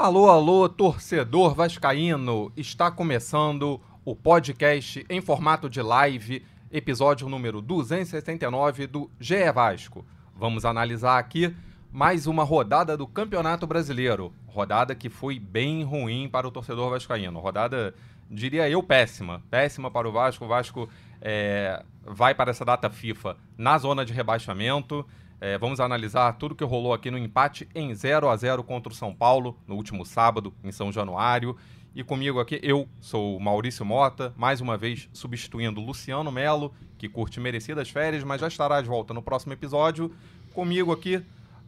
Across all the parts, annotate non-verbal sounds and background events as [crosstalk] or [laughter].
Alô, alô, torcedor vascaíno! Está começando o podcast em formato de live, episódio número 279 do GE Vasco. Vamos analisar aqui mais uma rodada do Campeonato Brasileiro. Rodada que foi bem ruim para o torcedor vascaíno. Rodada, diria eu, péssima. Péssima para o Vasco. O Vasco é, vai para essa data FIFA na zona de rebaixamento. É, vamos analisar tudo que rolou aqui no empate em 0 a 0 contra o São Paulo no último sábado, em São Januário. E comigo aqui, eu sou Maurício Mota, mais uma vez substituindo Luciano Melo, que curte merecidas férias, mas já estará de volta no próximo episódio. Comigo aqui,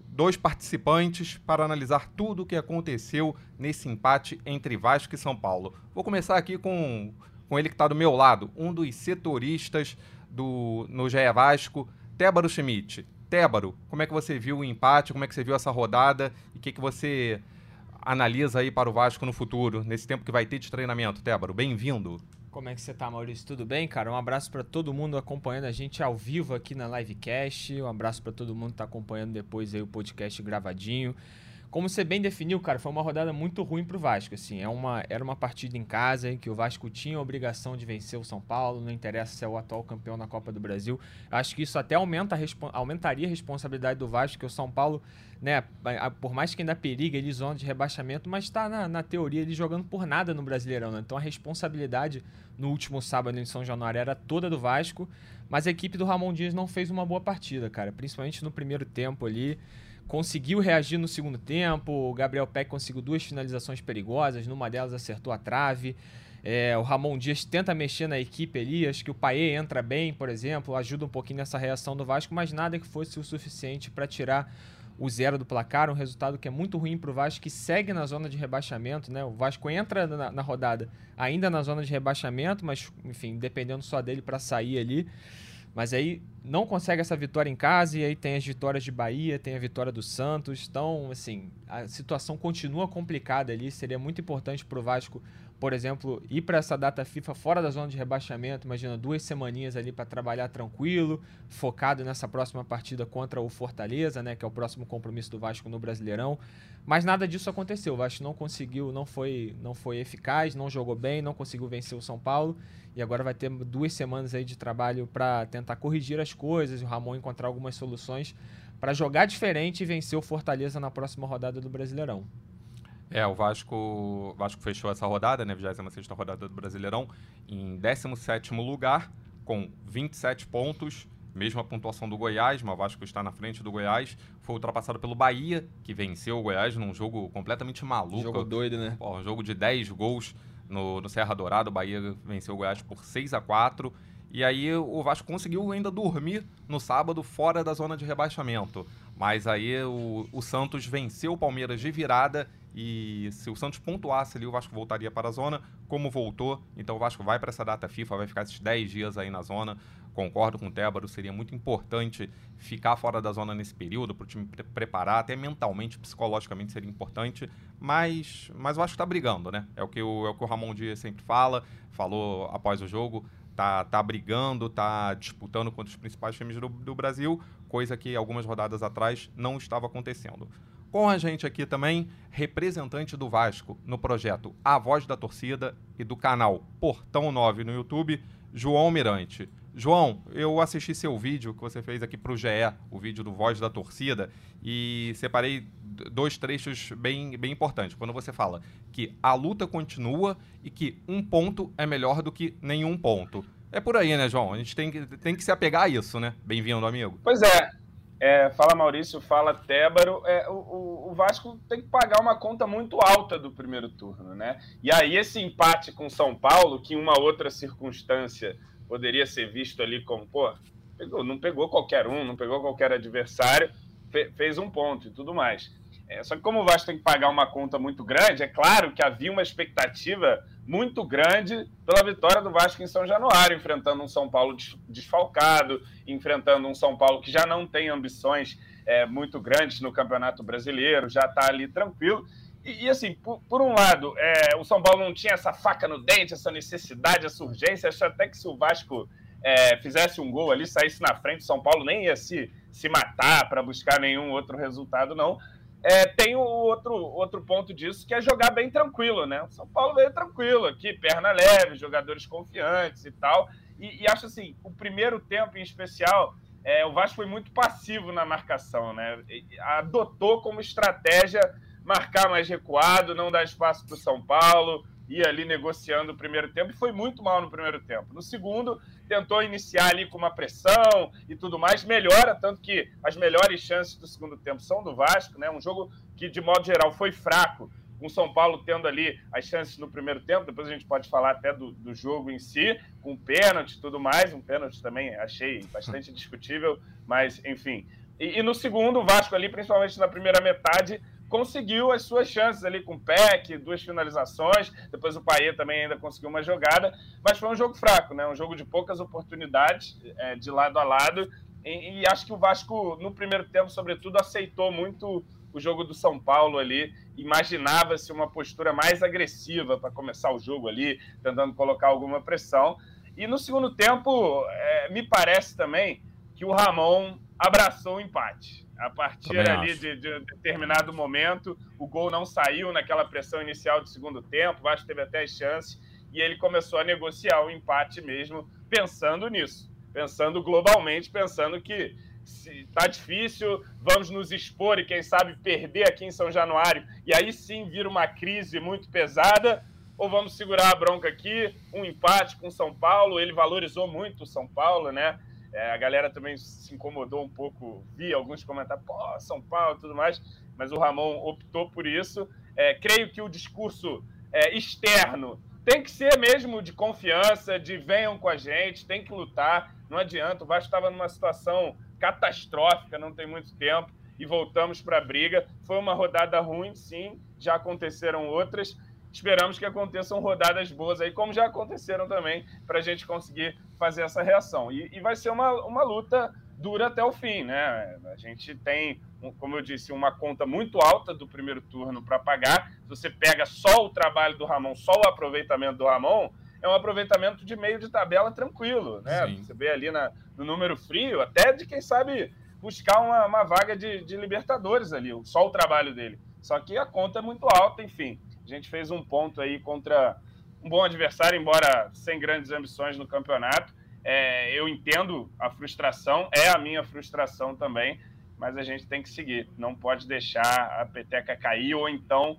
dois participantes para analisar tudo o que aconteceu nesse empate entre Vasco e São Paulo. Vou começar aqui com, com ele que está do meu lado, um dos setoristas do, no GE Vasco, Tébaro Schmidt. Tébaro, como é que você viu o empate, como é que você viu essa rodada e o que, que você analisa aí para o Vasco no futuro, nesse tempo que vai ter de treinamento? Tébaro, bem-vindo. Como é que você tá, Maurício? Tudo bem, cara? Um abraço para todo mundo acompanhando a gente ao vivo aqui na Livecast. Um abraço para todo mundo que tá acompanhando depois aí o podcast gravadinho. Como você bem definiu, cara, foi uma rodada muito ruim pro Vasco, assim. É uma, era uma partida em casa em que o Vasco tinha a obrigação de vencer o São Paulo, não interessa se é o atual campeão na Copa do Brasil. Acho que isso até aumenta a aumentaria a responsabilidade do Vasco, que o São Paulo, né, por mais que ainda periga ele zona de rebaixamento, mas está na, na, teoria ele jogando por nada no Brasileirão, né? Então a responsabilidade no último sábado em São Januário era toda do Vasco, mas a equipe do Ramon Dias não fez uma boa partida, cara, principalmente no primeiro tempo ali conseguiu reagir no segundo tempo. O Gabriel Peck conseguiu duas finalizações perigosas, numa delas acertou a trave. É, o Ramon Dias tenta mexer na equipe ali, acho que o Paê entra bem, por exemplo, ajuda um pouquinho nessa reação do Vasco, mas nada que fosse o suficiente para tirar o zero do placar, um resultado que é muito ruim para o Vasco, que segue na zona de rebaixamento, né? O Vasco entra na, na rodada ainda na zona de rebaixamento, mas, enfim, dependendo só dele para sair ali. Mas aí não consegue essa vitória em casa e aí tem as vitórias de Bahia, tem a vitória do Santos. Então, assim, a situação continua complicada ali. Seria muito importante para o Vasco, por exemplo, ir para essa data FIFA fora da zona de rebaixamento. Imagina duas semaninhas ali para trabalhar tranquilo, focado nessa próxima partida contra o Fortaleza, né, que é o próximo compromisso do Vasco no Brasileirão. Mas nada disso aconteceu. O Vasco não conseguiu, não foi, não foi eficaz, não jogou bem, não conseguiu vencer o São Paulo e agora vai ter duas semanas aí de trabalho para tentar corrigir as coisas e o Ramon encontrar algumas soluções para jogar diferente e vencer o Fortaleza na próxima rodada do Brasileirão. É, o Vasco, Vasco fechou essa rodada, né, 26 rodada do Brasileirão, em 17º lugar, com 27 pontos, mesma pontuação do Goiás, mas o Vasco está na frente do Goiás. Foi ultrapassado pelo Bahia, que venceu o Goiás num jogo completamente maluco. Jogo doido, né? Pô, um jogo de 10 gols no, no Serra Dourada. O Bahia venceu o Goiás por 6 a 4 E aí o Vasco conseguiu ainda dormir no sábado fora da zona de rebaixamento. Mas aí o, o Santos venceu o Palmeiras de virada e se o Santos pontuasse ali, o Vasco voltaria para a zona, como voltou. Então o Vasco vai para essa data FIFA, vai ficar esses 10 dias aí na zona. Concordo com o Tébaro, seria muito importante ficar fora da zona nesse período, para o time pre preparar, até mentalmente, psicologicamente seria importante. Mas, mas acho que está brigando, né? É o, que o, é o que o Ramon Dias sempre fala, falou após o jogo. Tá, tá brigando, tá disputando contra os principais times do, do Brasil, coisa que algumas rodadas atrás não estava acontecendo. Com a gente aqui também, representante do Vasco no projeto A Voz da Torcida e do canal Portão 9 no YouTube, João Mirante. João, eu assisti seu vídeo que você fez aqui para o GE, o vídeo do Voz da Torcida, e separei dois trechos bem, bem importantes. Quando você fala que a luta continua e que um ponto é melhor do que nenhum ponto. É por aí, né, João? A gente tem que, tem que se apegar a isso, né? Bem-vindo, amigo. Pois é. É, fala Maurício, fala Tébaro. É, o, o, Vasco tem que pagar uma conta muito alta do primeiro turno, né? E aí esse empate com São Paulo, que em uma outra circunstância poderia ser visto ali como, pô, pegou, não pegou qualquer um, não pegou qualquer adversário, fe, fez um ponto e tudo mais. É, só que como o Vasco tem que pagar uma conta muito grande, é claro que havia uma expectativa muito grande pela vitória do Vasco em São Januário, enfrentando um São Paulo desfalcado, enfrentando um São Paulo que já não tem ambições é, muito grandes no Campeonato Brasileiro, já está ali tranquilo. E, e assim, por, por, um lado, é, o São Paulo não tinha essa faca no dente, essa necessidade, essa urgência. Acho até que se o Vasco é, fizesse um gol ali, saísse na frente, o São Paulo nem ia se, se matar para buscar nenhum outro resultado, não. É, tem o outro, outro ponto disso, que é jogar bem tranquilo, né? O São Paulo veio tranquilo aqui, perna leve, jogadores confiantes e tal. E, e acho assim, o primeiro tempo em especial, é, o Vasco foi muito passivo na marcação, né? Adotou como estratégia marcar mais recuado, não dar espaço para o São Paulo, ia ali negociando o primeiro tempo e foi muito mal no primeiro tempo. No segundo, tentou iniciar ali com uma pressão e tudo mais, melhora, tanto que as melhores chances do segundo tempo são do Vasco, né? Um jogo que, de modo geral, foi fraco, com o São Paulo tendo ali as chances no primeiro tempo, depois a gente pode falar até do, do jogo em si, com pênalti e tudo mais, um pênalti também achei bastante [laughs] discutível, mas enfim. E, e no segundo, o Vasco ali, principalmente na primeira metade, conseguiu as suas chances ali com o PEC, duas finalizações, depois o Paê também ainda conseguiu uma jogada, mas foi um jogo fraco, né? Um jogo de poucas oportunidades, é, de lado a lado, e, e, acho que o Vasco, no primeiro tempo, sobretudo, aceitou muito o jogo do São Paulo ali, imaginava-se uma postura mais agressiva para começar o jogo ali, tentando colocar alguma pressão, e no segundo tempo, é, me parece também que o Ramon abraçou o empate. A partir Também ali de, de, um determinado momento, o gol não saiu naquela pressão inicial do segundo tempo, o Vasco teve até as chances, e ele começou a negociar o empate mesmo, pensando nisso, pensando globalmente, pensando que se tá difícil, vamos nos expor e quem sabe perder aqui em São Januário, e aí sim vir uma crise muito pesada, ou vamos segurar a bronca aqui, um empate com São Paulo, ele valorizou muito o São Paulo, né? É, a galera também se incomodou um pouco, vi alguns comentários, pô, São Paulo tudo mais, mas o Ramon optou por isso. É, creio que o discurso é, externo tem que ser mesmo de confiança, de venham com a gente, tem que lutar, não adianta. O Vasco estava numa situação catastrófica, não tem muito tempo, e voltamos para a briga. Foi uma rodada ruim, sim, já aconteceram outras, Esperamos que aconteçam rodadas boas aí, como já aconteceram também, para a gente conseguir fazer essa reação. E, e, vai ser uma, uma luta dura até o fim, né? A gente tem, como eu disse, uma conta muito alta do primeiro turno para pagar. Se você pega só o trabalho do Ramon, só o aproveitamento do Ramon, é um aproveitamento de meio de tabela tranquilo, né? Sim. Você vê ali na, no número frio, até de quem sabe buscar uma, uma vaga de, de Libertadores ali, só o trabalho dele. Só que a conta é muito alta, enfim. A gente fez um ponto aí contra um bom adversário, embora sem grandes ambições no campeonato. É, eu entendo a frustração, é a minha frustração também, mas a gente tem que seguir. Não pode deixar a peteca cair ou então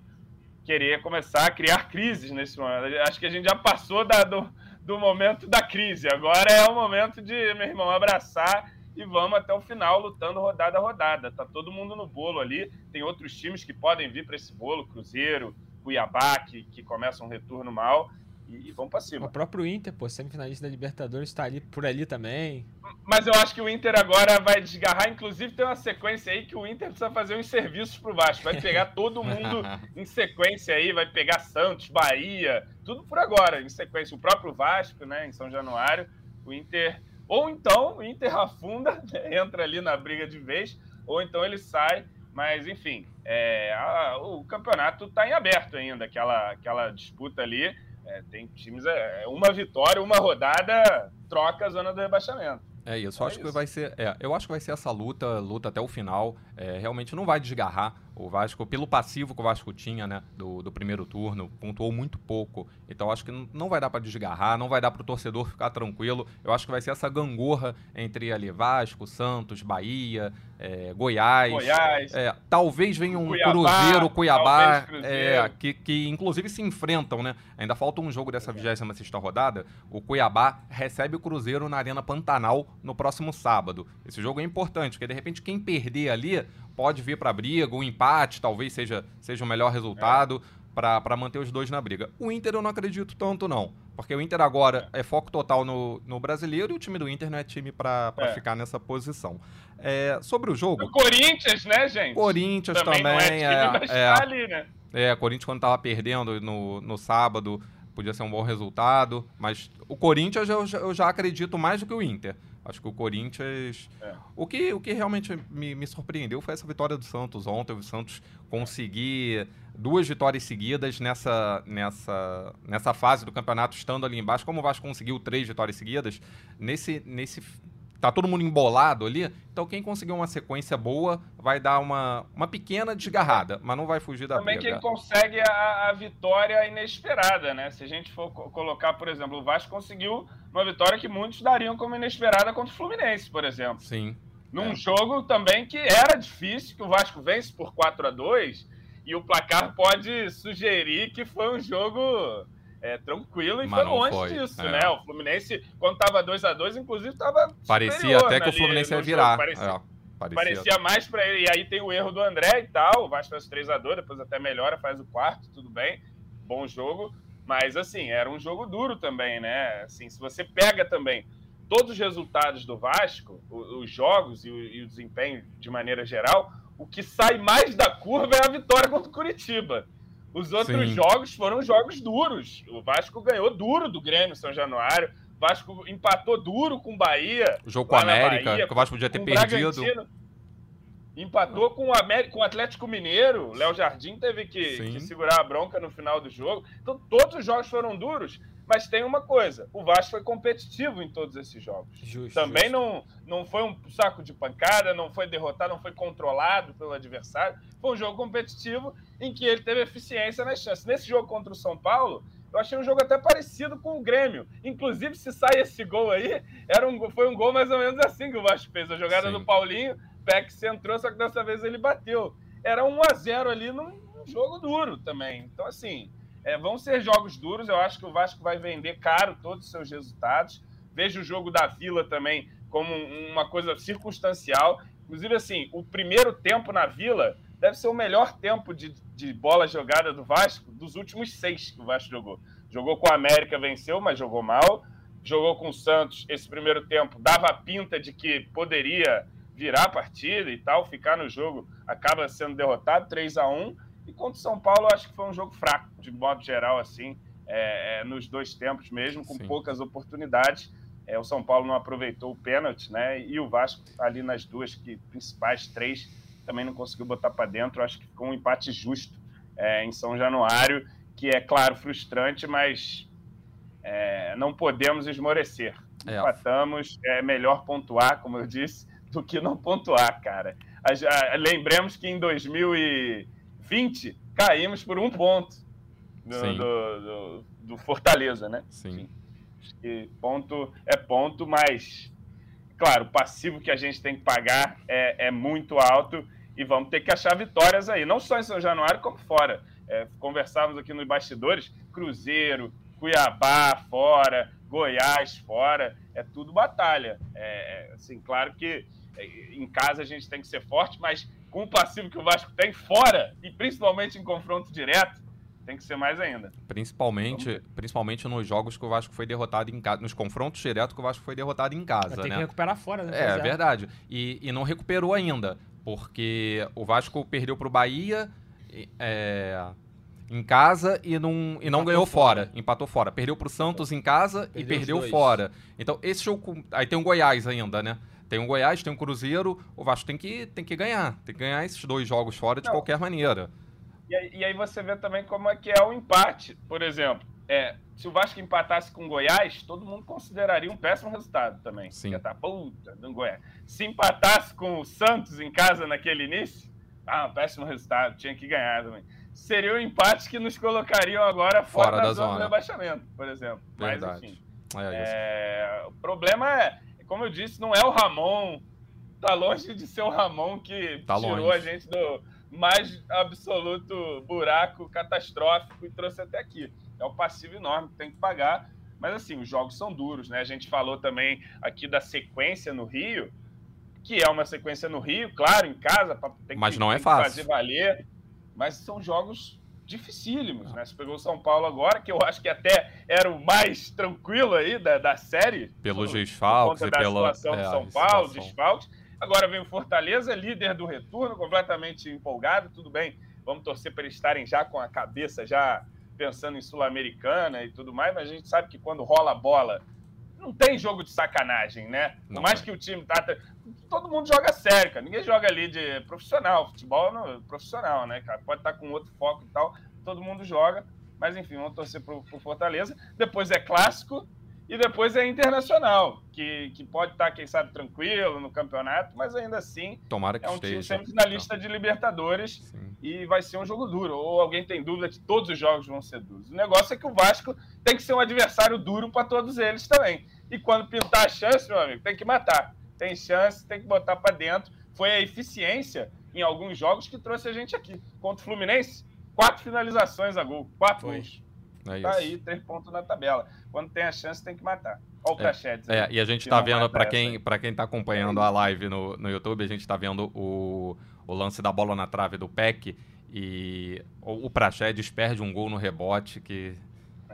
querer começar a criar crises nesse momento. Acho que a gente já passou da, do, do momento da crise. Agora é o momento de, meu irmão, abraçar e vamos até o final lutando rodada a rodada. Tá todo mundo no bolo ali. Tem outros times que podem vir para esse bolo, Cruzeiro, Cuiabá, que, que começa um retorno mal, e, e vão para cima. O próprio Inter, pô, semifinalista da Libertadores, está ali por ali também. Mas eu acho que o Inter agora vai desgarrar, inclusive tem uma sequência aí que o Inter precisa fazer uns serviços pro Vasco. Vai pegar todo mundo [laughs] em sequência aí, vai pegar Santos, Bahia, tudo por agora, em sequência. O próprio Vasco, né, em São Januário, o Inter. Ou então o Inter afunda, [laughs] entra ali na briga de vez, ou então ele sai mas, enfim, é, a, o campeonato está em aberto ainda, aquela, aquela disputa ali. É, tem times, é, uma vitória, uma rodada, troca a zona do rebaixamento. É isso, é acho isso. que vai ser. É, eu acho que vai ser essa luta, luta até o final. É, realmente não vai desgarrar. O Vasco, pelo passivo que o Vasco tinha, né, do, do primeiro turno, pontuou muito pouco. Então acho que não vai dar para desgarrar, não vai dar para o torcedor ficar tranquilo. Eu acho que vai ser essa gangorra entre ali Vasco, Santos, Bahia, é, Goiás. Goiás. É, talvez venha um Cuiabá, Cruzeiro, Cuiabá, é, que, que inclusive se enfrentam, né? Ainda falta um jogo dessa 26 rodada. O Cuiabá recebe o Cruzeiro na Arena Pantanal no próximo sábado. Esse jogo é importante, porque de repente quem perder ali pode vir para a briga, um empate talvez seja, seja o melhor resultado é. para manter os dois na briga. O Inter eu não acredito tanto, não. Porque o Inter agora é, é foco total no, no brasileiro e o time do Inter não é time para é. ficar nessa posição. É, sobre o jogo. O Corinthians, né, gente? Corinthians também. também é, time, é, é, ali, né? É, Corinthians quando tava perdendo no, no sábado podia ser um bom resultado, mas o Corinthians eu, eu já acredito mais do que o Inter. Acho que o Corinthians. É. O, que, o que realmente me, me surpreendeu foi essa vitória do Santos ontem. O Santos conseguir duas vitórias seguidas nessa, nessa, nessa fase do campeonato, estando ali embaixo. Como o Vasco conseguiu três vitórias seguidas, nesse, nesse tá todo mundo embolado ali. Então quem conseguir uma sequência boa vai dar uma, uma pequena desgarrada, mas não vai fugir da Também briga. quem consegue a, a, vitória inesperada, né? Se a gente for colocar, por exemplo, o Vasco conseguiu uma vitória que muitos dariam como inesperada contra o Fluminense, por exemplo. Sim. Num é. jogo também que era difícil, que o Vasco vence por 4 a 2 e o placar pode sugerir que foi um jogo é, tranquilo e Mas foi longe foi. disso, é. né? O Fluminense, quando tava 2 a 2 inclusive, tava. Parecia até que o Fluminense ia virar. Parecia, é, parecia. parecia, mais para ele. E aí tem o erro do André e tal. O Vasco faz 3 a 2 depois até melhora, faz o quarto, tudo bem. Bom jogo. Mas, assim, era um jogo duro também, né? Assim, se você pega também todos os resultados do Vasco, os, jogos e o, e o desempenho de maneira geral, o que sai mais da curva é a vitória contra o Curitiba. Os outros Sim. jogos foram jogos duros. O Vasco ganhou duro do Grêmio São Januário. O Vasco empatou duro com o Bahia. O jogo com a América, Bahia, que o Vasco podia ter perdido. Empatou com o, América, com o Atlético Mineiro. Léo Jardim teve que, que, segurar a bronca no final do jogo. Então, todos os jogos foram duros. Mas tem uma coisa: o Vasco foi competitivo em todos esses jogos. Justo, Também justo. Não, não foi um saco de pancada, não foi derrotado, não foi controlado pelo adversário. Foi um jogo competitivo em que ele teve eficiência nas chances. Nesse jogo contra o São Paulo, eu achei um jogo até parecido com o Grêmio. Inclusive, se sai esse gol aí, era um, foi um gol mais ou menos assim que o Vasco fez. A jogada Sim. do Paulinho, Peck entrou, só que dessa vez ele bateu. Era 1 a 0 ali num jogo duro também. Então, assim, é, vão ser jogos duros. Eu acho que o Vasco vai vender caro todos os seus resultados. Vejo o jogo da Vila também como uma coisa circunstancial. Inclusive, assim, o primeiro tempo na Vila deve ser o melhor tempo de, de bola jogada do Vasco dos últimos seis que o Vasco jogou. Jogou com a América, venceu, mas jogou mal. Jogou com o Santos esse primeiro tempo, dava pinta de que poderia virar a partida e tal, ficar no jogo, acaba sendo derrotado 3 a 1 e contra o São Paulo, acho que foi um jogo fraco, de modo geral, assim, é, é, nos dois tempos mesmo, com Sim. poucas oportunidades. É, o São Paulo não aproveitou o pênalti, né? E o Vasco, ali nas duas que, principais, três, também não conseguiu botar para dentro. Acho que ficou um empate justo é, em São Januário, que é, claro, frustrante, mas é, não podemos esmorecer. É. Empatamos, é melhor pontuar, como eu disse, do que não pontuar, cara. lembremos que em 2000 e 20, caímos por um ponto do, do, do, do Fortaleza, né? Sim. E ponto é ponto, mas, claro, o passivo que a gente tem que pagar é, é muito alto e vamos ter que achar vitórias aí, não só em São Januário, como fora. É, conversávamos aqui nos bastidores, Cruzeiro, Cuiabá fora, Goiás fora, é tudo batalha. É, é assim, claro que em casa a gente tem que ser forte, mas com o passivo que o Vasco tem fora, e principalmente em confronto direto, tem que ser mais ainda. Principalmente, principalmente nos jogos que o Vasco foi derrotado em casa, nos confrontos diretos que o Vasco foi derrotado em casa, Tem né? que recuperar fora, né? É, é, verdade. E, e não recuperou ainda, porque o Vasco perdeu para o Bahia é, em casa e não, e não ganhou fora. fora. Empatou fora. Perdeu para o Santos em casa perdeu e perdeu fora. Então, esse jogo... Aí tem o Goiás ainda, né? Tem o Goiás, tem o Cruzeiro, o Vasco tem que, tem que ganhar. Tem que ganhar esses dois jogos fora de Não. qualquer maneira. E aí, e aí, você vê também como é que é o empate. Por exemplo, é, se o Vasco empatasse com o Goiás, todo mundo consideraria um péssimo resultado também. Sim. Tá puta do Goiás. Se empatasse com o Santos em casa naquele início, ah, um péssimo resultado, tinha que ganhar também. Seria um empate que nos colocariam agora fora, fora da, da, zona do rebaixamento, por exemplo. Verdade. Mas enfim. É, é, o problema é como eu disse, não é o Ramon. Tá longe de ser o Ramon que tá tirou longe. a gente do mais absoluto buraco catastrófico e trouxe até aqui. É um passivo enorme que tem que pagar. Mas assim, os jogos são duros, né? A gente falou também aqui da sequência no Rio, que é uma sequência no Rio, claro, em casa, tem mas que, não é fácil. fazer valer. Mas são jogos dificílimos, né? Você pegou o São Paulo agora, que eu acho que até era o mais tranquilo aí da, da série. Pelos desfalques e pela situação é, do São Paulo, desfalques. Agora vem o Fortaleza, líder do retorno, completamente empolgado, tudo bem. Vamos torcer para eles estarem já com a cabeça já pensando em Sul-Americana e tudo mais, mas a gente sabe que quando rola a bola, não tem jogo de sacanagem, né? Por mais que o time tá. Todo mundo joga sério, cara. Ninguém joga ali de profissional. Futebol não, profissional, né, cara? Pode estar tá com outro foco e tal. Todo mundo joga. Mas enfim, vamos torcer pro, pro Fortaleza. Depois é clássico. E depois é internacional, que, que pode estar, quem sabe, tranquilo no campeonato, mas ainda assim Tomara que é um esteja. time semifinalista de Libertadores Sim. e vai ser um jogo duro. Ou alguém tem dúvida que todos os jogos vão ser duros. O negócio é que o Vasco tem que ser um adversário duro para todos eles também. E quando pintar a chance, meu amigo, tem que matar. Tem chance, tem que botar para dentro. Foi a eficiência em alguns jogos que trouxe a gente aqui. Contra o Fluminense, quatro finalizações a gol, quatro Foi. gols. É Tá aí, três pontos na tabela. Quando tem a chance, tem que matar. Olha o Prachetes. É, aí, e a gente tá vendo, essa quem, pra quem tá acompanhando a live no, no YouTube, a gente tá vendo o, o lance da bola na trave do PEC e o, o Praxedes perde um gol no rebote que...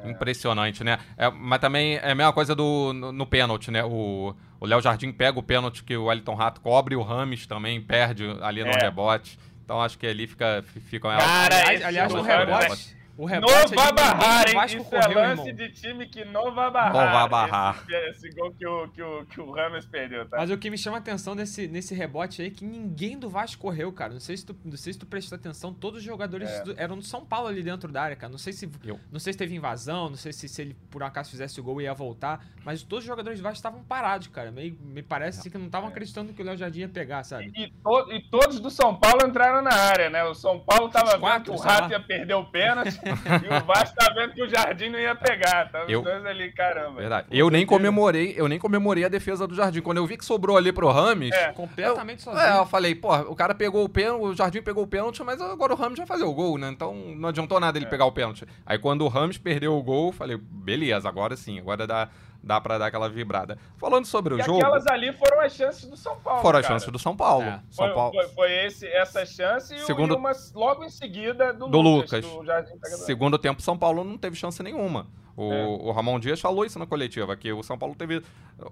Impressionante, né? É, mas também é a mesma coisa do, no, no pênalti, né? O Léo Jardim pega o pênalti que o Wellington Rato cobre e o Rames também perde ali no É. rebote. Então acho que ali fica, fica Cara, aliás, aliás, o rebote. O Não rebote é de vai barrar, hein? Vasco Isso é correu, lance irmão. de time que não vai barrar. Não vai barrar. Esse, esse gol que o, que, o, que o Rames perdeu, tá? Mas o que me chama a atenção nesse, nesse rebote aí é que ninguém do Vasco correu, cara. Não sei se tu, não sei se tu prestou atenção, todos os jogadores É. do- eram do São Paulo ali dentro da área, cara. Não sei se Eu- não sei se teve invasão, não sei se, se ele por acaso fizesse o gol e ia voltar, mas todos os jogadores do Vasco estavam parados, cara. Meio, me parece assim, que não estavam acreditando que o Léo Jardim ia pegar, sabe? E, to- e todos do São Paulo entraram na área, né? O São Paulo tava Os vendo quatro, que o Rato lá. ia perder o pênalti [laughs] e o Vasco tá vendo que o Jardim não ia pegar. Tá os Eu- dois ali, caramba. Verdade. Eu nem comemorei, eu nem comemorei a defesa do Jardim. Quando eu vi que sobrou ali pro Rames, É. Completamente eu, sozinho. é, eu falei, pô, o cara pegou o pênalti, o Jardim pegou o pênalti, mas agora o Rames vai fazer o gol, né? Então não adiantou nada ele É. pegar o pênalti. Aí quando o Rames perdeu o gol, eu falei, beleza, agora sim, agora dá, dá pra dar aquela vibrada. Falando sobre o E jogo, aquelas ali foram as chances do São Paulo. foram as cara. chances do São Paulo. É. São Foi, Paulo. foi, foi esse, essa chance e, o- Segundo- e uma logo em seguida do, Do Lucas. Lucas. do. Segundo tempo, São Paulo não teve chance nenhuma. O, É. o Ramon Dias falou isso na coletiva, que o São Paulo teve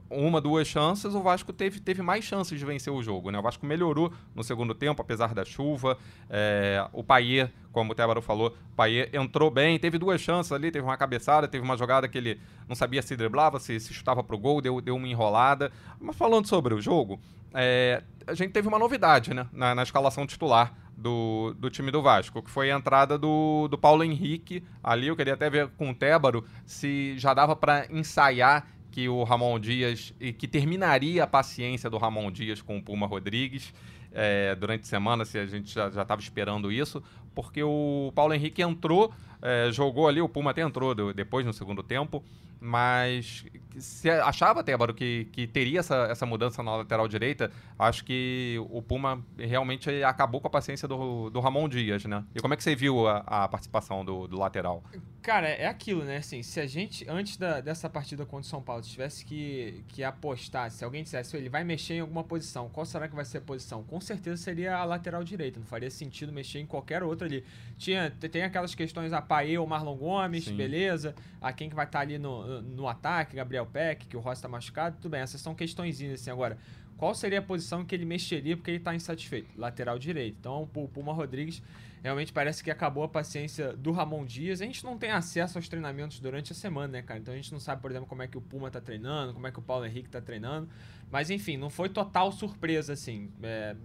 uma, duas chances, o Vasco teve, teve mais chances de vencer o jogo. Né? O Vasco melhorou no segundo tempo, apesar da chuva. É, o Paier, como o Tébaro falou, o Paier entrou bem, teve duas chances ali, teve uma cabeçada, teve uma jogada que ele não sabia se driblava, se, se chutava pro gol, deu, deu uma enrolada. Mas falando sobre o jogo, é, a gente teve uma novidade né, na, na escalação titular do, do time do Vasco, que foi a entrada do, do Paulo Henrique ali. Eu queria até ver com o Tébaro se já dava para ensaiar que o Ramon Dias e que terminaria a paciência do Ramon Dias com o Puma Rodrigues é, durante a semana, se a gente já estava esperando isso, porque o Paulo Henrique entrou, é, jogou ali, o Puma até entrou depois no segundo tempo, mas se achava, Tébaro, que, que teria essa, essa mudança na lateral direita, acho que o Puma realmente acabou com a paciência do, do Ramon Dias, né? E como é que você viu a, a participação do, do lateral? Cara, é aquilo, né? Assim, se a gente, antes da- dessa partida contra o São Paulo, tivesse que, que apostar, se alguém dissesse, "Ô, ele vai mexer em alguma posição, qual será que vai ser a posição? Com certeza seria a lateral direita, não faria sentido mexer em qualquer outra ali. Tinha, te- tem aquelas questões, a Paê ou Marlon Gomes, Sim. beleza. A quem que vai estar ali no, no ataque, Gabriel Peck, que o Rossi tá machucado, tudo bem, essas são questõezinhas assim. Agora, qual seria a posição que ele mexeria porque ele tá insatisfeito? Lateral direito. Então, o Puma Rodrigues realmente parece que acabou a paciência do Ramon Dias. A gente não tem acesso aos treinamentos durante a semana, né, cara? Então a gente não sabe, por exemplo, como é que o Puma tá treinando, como é que o Paulo Henrique tá treinando. Mas enfim, não foi total surpresa, assim. É,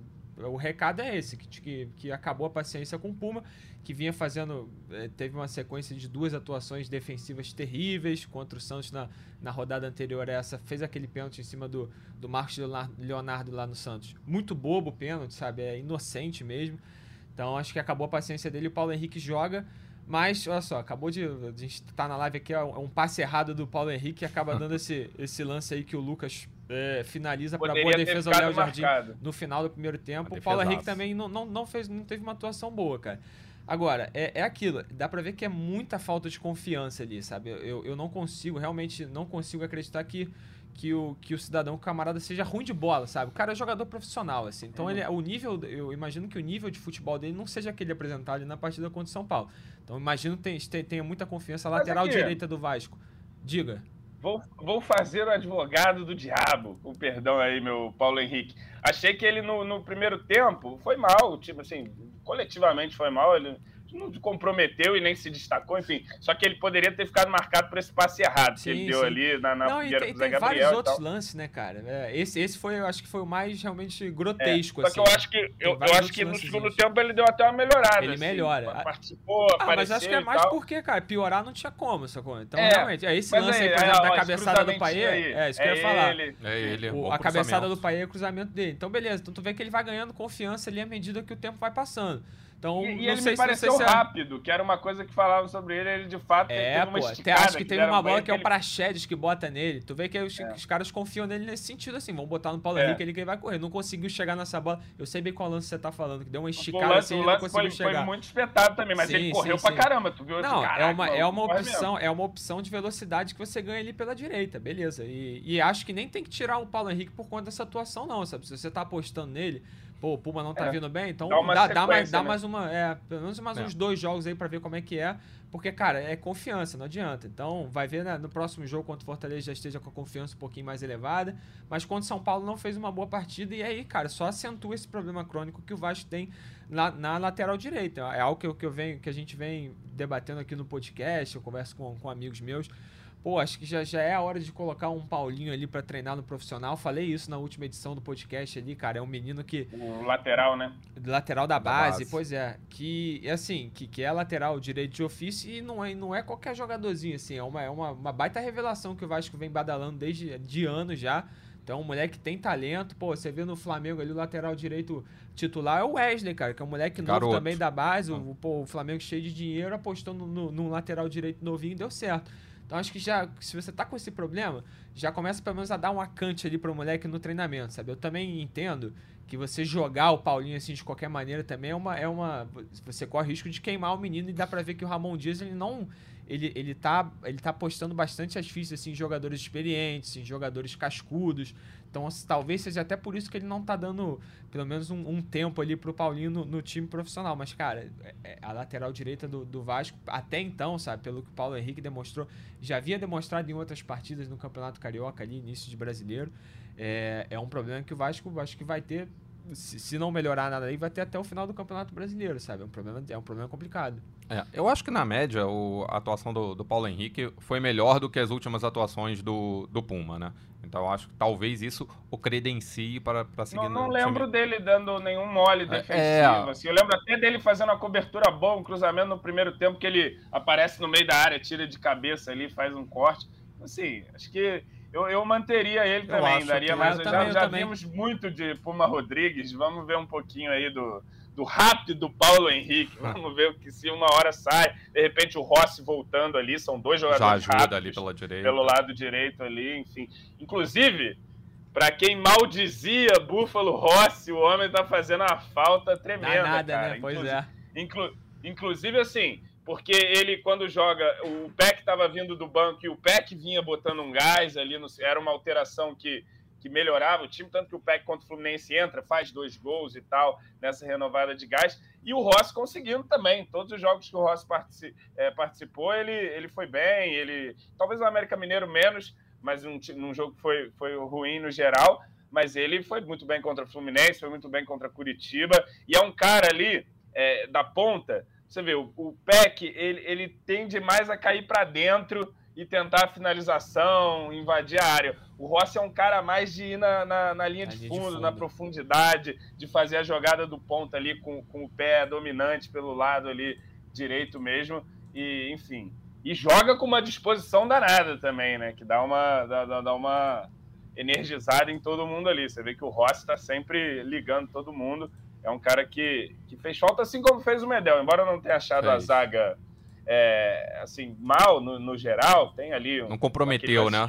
o recado é esse, que, que, que acabou a paciência com o Puma, que vinha fazendo. é, teve uma sequência de duas atuações defensivas terríveis contra o Santos na, na rodada anterior a essa. Fez aquele pênalti em cima do, do Marcos Leonardo- lá no Santos. Muito bobo o pênalti, sabe? É inocente mesmo. Então acho que acabou a paciência dele. O Paulo Henrique joga. Mas, olha só, acabou de. A gente tá na live aqui, é um um passe errado do Paulo Henrique e acaba dando [laughs] esse, esse lance aí que o Lucas é, finaliza para boa defesa do ficado Léo Jardim marcado. no final do primeiro tempo. O Paulo Henrique também não, não, não, fez, não teve uma atuação boa, cara. Agora, é, é aquilo, dá pra ver que é muita falta de confiança ali, sabe? Eu, eu não consigo, realmente não consigo acreditar que, que, o, que o cidadão, o camarada, seja ruim de bola, sabe? O cara é jogador profissional, assim. Então, ele, o nível, eu imagino que o nível de futebol dele não seja aquele apresentado ali na partida contra o São Paulo. Então, imagino que tem, tem- tenha muita confiança. A lateral direita do Vasco. Diga. Vou, vou fazer o advogado do diabo, com perdão aí, meu Paulo Henrique. Achei que ele no, no primeiro tempo foi mal, tipo assim, coletivamente foi mal. Ele não comprometeu e nem se destacou, enfim. Só que ele poderia ter ficado marcado por esse passe errado sim, que ele deu ali na, na não, fogueira tem, do Zé tem Gabriel. vários outros lances, né, cara? É, esse, esse foi, eu acho que foi o mais realmente grotesco. É, só assim. que eu acho que, eu, eu acho que no segundo tempo ele deu até uma melhorada. Ele assim, melhora. Participou, ah, apareceu. Mas acho que é mais porque, cara, piorar não tinha como, sacou? Então, É, realmente, é esse lance aí, aí, por exemplo, ó, da esse cabeçada do Paê. aí, É, isso que eu ia falar. ele. É ele. O- a cabeçada do Paê é o cruzamento dele. Então, beleza. Então, tu vê que ele vai ganhando confiança ali à medida que o tempo vai passando. Então, E, e não ele sei me pareceu se é- rápido, que era uma coisa que falavam sobre ele, ele de fato É, teve uma pô, até acho que teve deram uma bola que é o ele- Praxedes que bota nele. Tu vê que os, É. os caras confiam nele nesse sentido, assim, vão botar no Paulo É. Henrique ali que ele vai correr. Não conseguiu chegar nessa bola. Eu sei bem qual lance você tá falando, que deu uma O esticada lance, assim, o ele não lance conseguiu foi, foi chegar. muito espetado também, mas Sim, ele correu sim, pra sim. caramba. Tu viu? Não, é "Caraca, uma, é uma opção, é uma opção de velocidade que você ganha ali pela direita, beleza. E, e acho que nem tem que tirar o Paulo Henrique por conta dessa atuação, não, sabe? Se você tá apostando nele, pô, o Puma não tá É. vindo bem, então Dá dá, dá mais, dá né? mais uma. É, pelo menos mais É. uns dois jogos aí pra ver como é que é. Porque, cara, é confiança, não adianta. Então, vai ver né, no próximo jogo contra o Fortaleza já esteja com a confiança um pouquinho mais elevada. Mas quando o São Paulo não fez uma boa partida, e aí, cara, só acentua esse problema crônico que o Vasco tem na, na lateral direita. É algo que, eu, que, eu venho, que a gente vem debatendo aqui no podcast, eu converso com, com amigos meus. Pô, acho que já, já é a hora de colocar um Paulinho ali pra treinar no profissional. Falei isso na última edição do podcast ali, cara. É um menino que O lateral, né? lateral da base, base. pois é. Que, assim, que, que é lateral direito de ofício e não é, não é qualquer jogadorzinho, assim. É uma, é uma, uma baita revelação que o Vasco vem badalando desde de anos já. Então, um moleque que tem talento. Pô, você vê no Flamengo ali o lateral direito titular é o Wesley, cara, que é um moleque novo Garoto. também da base. O, pô, o Flamengo cheio de dinheiro apostou no, no, num lateral direito novinho e deu certo. Então acho que já, se você tá com esse problema, já começa pelo menos a dar um acante ali pro moleque no treinamento, sabe? Eu também entendo que você jogar o Paulinho assim de qualquer maneira também é uma. É uma você corre risco de queimar o menino e dá pra ver que o Ramon Dias ele não. Ele, ele, tá, ele tá apostando bastante as fichas assim, em jogadores experientes, em jogadores cascudos. Então, assim, talvez seja até por isso que ele não tá dando pelo menos um, um tempo ali pro Paulinho no, no time profissional. Mas, cara, é- é a lateral direita do, do Vasco, até então, sabe, pelo que o Paulo Henrique demonstrou, já havia demonstrado em outras partidas no Campeonato Carioca ali, início de brasileiro. É, é um problema que o Vasco, o Vasco vai ter, se, se não melhorar nada aí, vai ter até o final do Campeonato Brasileiro, sabe? É um problema, é um problema complicado. É, eu acho que na média o- a atuação do, do Paulo Henrique foi melhor do que as últimas atuações do, do Puma, né? Então acho que talvez isso o credencie para, para seguir Não, não time. lembro dele dando nenhum mole defensivo. é. assim. Eu lembro até dele fazendo uma cobertura boa, um cruzamento no primeiro tempo que ele aparece no meio da área, tira de cabeça ali, faz um corte. Assim, acho que eu, eu manteria ele Eu também, daria mais. eu Já, também, já também. vimos muito de Puma Rodrigues. Vamos ver um pouquinho aí do, do rápido Paulo Henrique. [laughs] Vamos ver que se uma hora sai, de repente o Rossi voltando ali, são dois Já jogadores ajuda rápidos ali pela direita. pelo lado direito ali, enfim. Inclusive, para quem maldizia Búfalo Rossi, o homem tá fazendo uma falta tremenda, nada, cara. né? Pois Inclu- é. inclu- inclusive, assim, porque ele, quando joga, o Peck tava vindo do banco e o Peck vinha botando um gás ali, no, era uma alteração que, que melhorava o time, tanto que o Peck contra o Fluminense entra, faz dois gols e tal, nessa renovada de gás, e o Rossi conseguindo também, todos os jogos que o Rossi partici- eh, participou, ele, ele foi bem, ele, talvez o América Mineiro menos, mas ti- num jogo que foi, foi ruim no geral, mas ele foi muito bem contra o Fluminense, foi muito bem contra Curitiba, e é um cara ali eh, da ponta, você vê, o, o Peck, ele, ele tende mais a cair para dentro e tentar a finalização, invadir a área. O Rossi é um cara mais de ir na, na, na linha, de, linha de fundo, fundo. na profundidade, de fazer a jogada do ponta ali com, com o pé dominante pelo lado ali direito mesmo. E, enfim. E joga com uma disposição danada também, né? Que dá uma, dá, dá- dá uma energizada em todo mundo ali. Você vê que o Rossi está sempre ligando todo mundo. É um cara que, que fez falta, assim como fez o Medel. Embora eu não tenha achado a Fez. zaga é, assim, mal no, no geral, tem ali. um- Não comprometeu, né?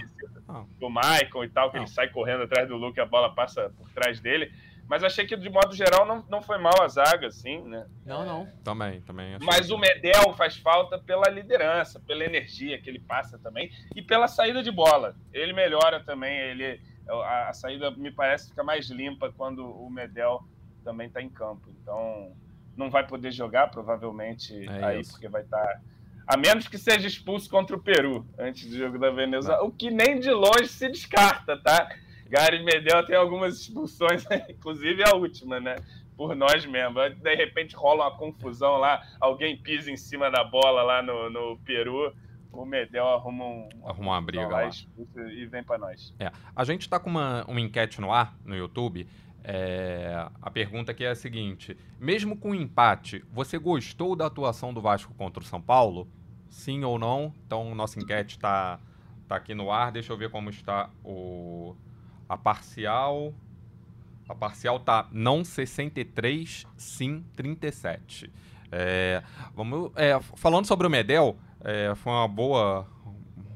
Ah. Do Michael e tal, que Não. ele sai correndo atrás do Luke e a bola passa por trás dele. Mas achei que, de modo geral, não, não foi mal a zaga, assim, né? Não, não. Também, também. achei Mas que- o Medel faz falta pela liderança, pela energia que ele passa também e pela saída de bola. Ele melhora também, ele a, a saída me parece fica mais limpa quando o Medel também está em campo. Então não vai poder jogar provavelmente É aí isso. porque vai estar a menos que seja expulso contra o Peru antes do jogo da Venezuela, o que nem de longe se descarta, tá? Gary Medel tem algumas expulsões, [laughs] inclusive a última, né? por nós mesmos. De repente rola uma confusão lá, alguém pisa em cima da bola lá no, no Peru o Medel arruma, um, arruma uma briga lá, e vem para nós. É. A gente está com uma, uma enquete no ar, no YouTube. É, a pergunta aqui é a seguinte: mesmo com empate, você gostou da atuação do Vasco contra o São Paulo? Sim ou não? Então, nossa enquete está tá aqui no ar. Deixa eu ver como está o, a parcial. A parcial tá não 63, sim 37. É, vamos, é, falando sobre o Medel, é, foi uma boa,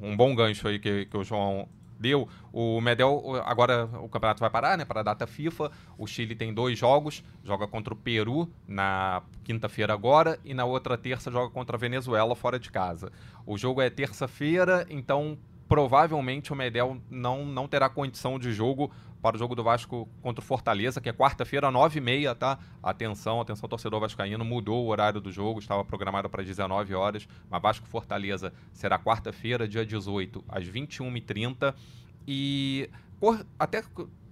um bom gancho aí que, que o João deu. O Medel, agora o campeonato vai parar, né? Para a data FIFA. O Chile tem dois jogos: joga contra o Peru na quinta-feira agora e na outra terça joga contra a Venezuela fora de casa. O jogo é terça-feira, então provavelmente o Medel não, não terá condição de jogo para o jogo do Vasco contra o Fortaleza, que é quarta-feira, 9h30, tá? Atenção, atenção, torcedor vascaíno, mudou o horário do jogo, estava programado para 19 horas, mas Vasco Fortaleza será quarta-feira, dia 18, às 21h30. E até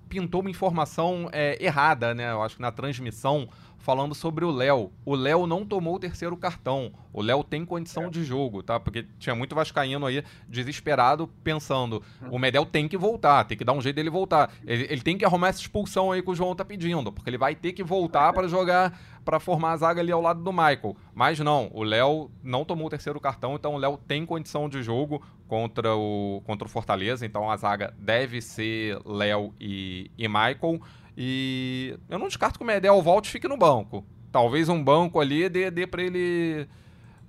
pintou uma informação é, errada, né? Eu acho que na transmissão falando sobre o Léo. O Léo não tomou o terceiro cartão. O Léo tem condição é. de jogo, tá? Porque tinha muito vascaíno aí desesperado pensando, o Medel tem que voltar, tem que dar um jeito dele voltar. Ele, ele tem que arrumar essa expulsão aí que o João tá pedindo, porque ele vai ter que voltar para jogar, para formar a zaga ali ao lado do Michael. Mas não, o Léo não tomou o terceiro cartão, então o Léo tem condição de jogo contra o, contra o Fortaleza, então a zaga deve ser Léo e, e Michael. E eu não descarto que o Medel volte e fique no banco. Talvez um banco ali dê, dê para ele,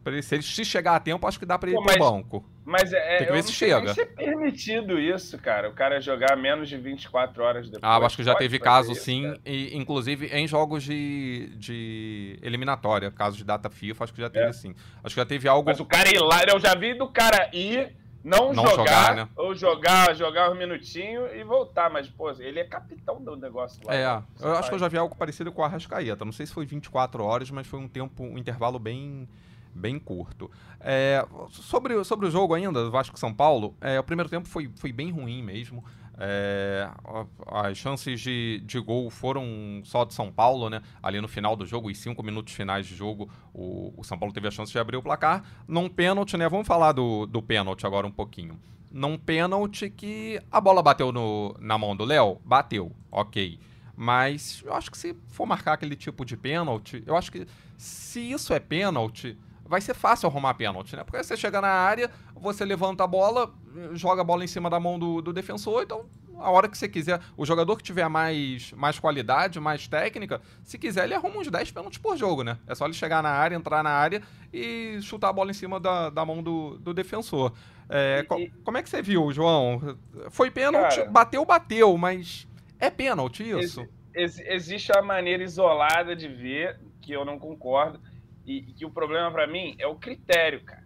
ele. Se ele se chegar a tempo, acho que dá para ele Pô, mas, pro banco. Mas é, Tem que ver se chega. Se é permitido isso, cara. O cara jogar menos de 24 horas depois. Ah, acho que já teve caso isso, sim, e, inclusive em jogos de, de eliminatória, caso de data FIFA, acho que já teve é. sim. Acho que já teve algo. Mas o cara ir lá, eu já vi do cara ir não, não jogar, jogar né? ou jogar, jogar um minutinho e voltar. Mas, pô, ele é capitão do negócio lá. É, eu acho que eu já vi algo parecido com o Arrascaeta. Não sei se foi 24 horas, mas foi um tempo, um intervalo bem, bem curto. É, sobre, sobre o jogo ainda, Vasco São Paulo, é, o primeiro tempo foi, foi bem ruim mesmo. É, as chances de, de gol foram só de São Paulo, né? Ali no final do jogo, os cinco minutos finais de jogo, o, o São Paulo teve a chance de abrir o placar. Num pênalti, né? Vamos falar do, do pênalti agora um pouquinho. Num pênalti que a bola bateu no, na mão do Léo, bateu, ok. Mas eu acho que se for marcar aquele tipo de pênalti, eu acho que se isso é pênalti, vai ser fácil arrumar pênalti, né? Porque você chega na área, você levanta a bola, joga a bola em cima da mão do, do defensor, então a hora que você quiser, o jogador que tiver mais, mais qualidade, mais técnica, se quiser, ele arruma uns 10 pênaltis por jogo, né? É só ele chegar na área, entrar na área e chutar a bola em cima da, da mão do, do defensor. É, e, co como é que você viu, João? Foi pênalti, cara, bateu, bateu, mas é pênalti isso? Ex, existe uma maneira isolada de ver, que eu não concordo, e que o problema para mim é o critério, cara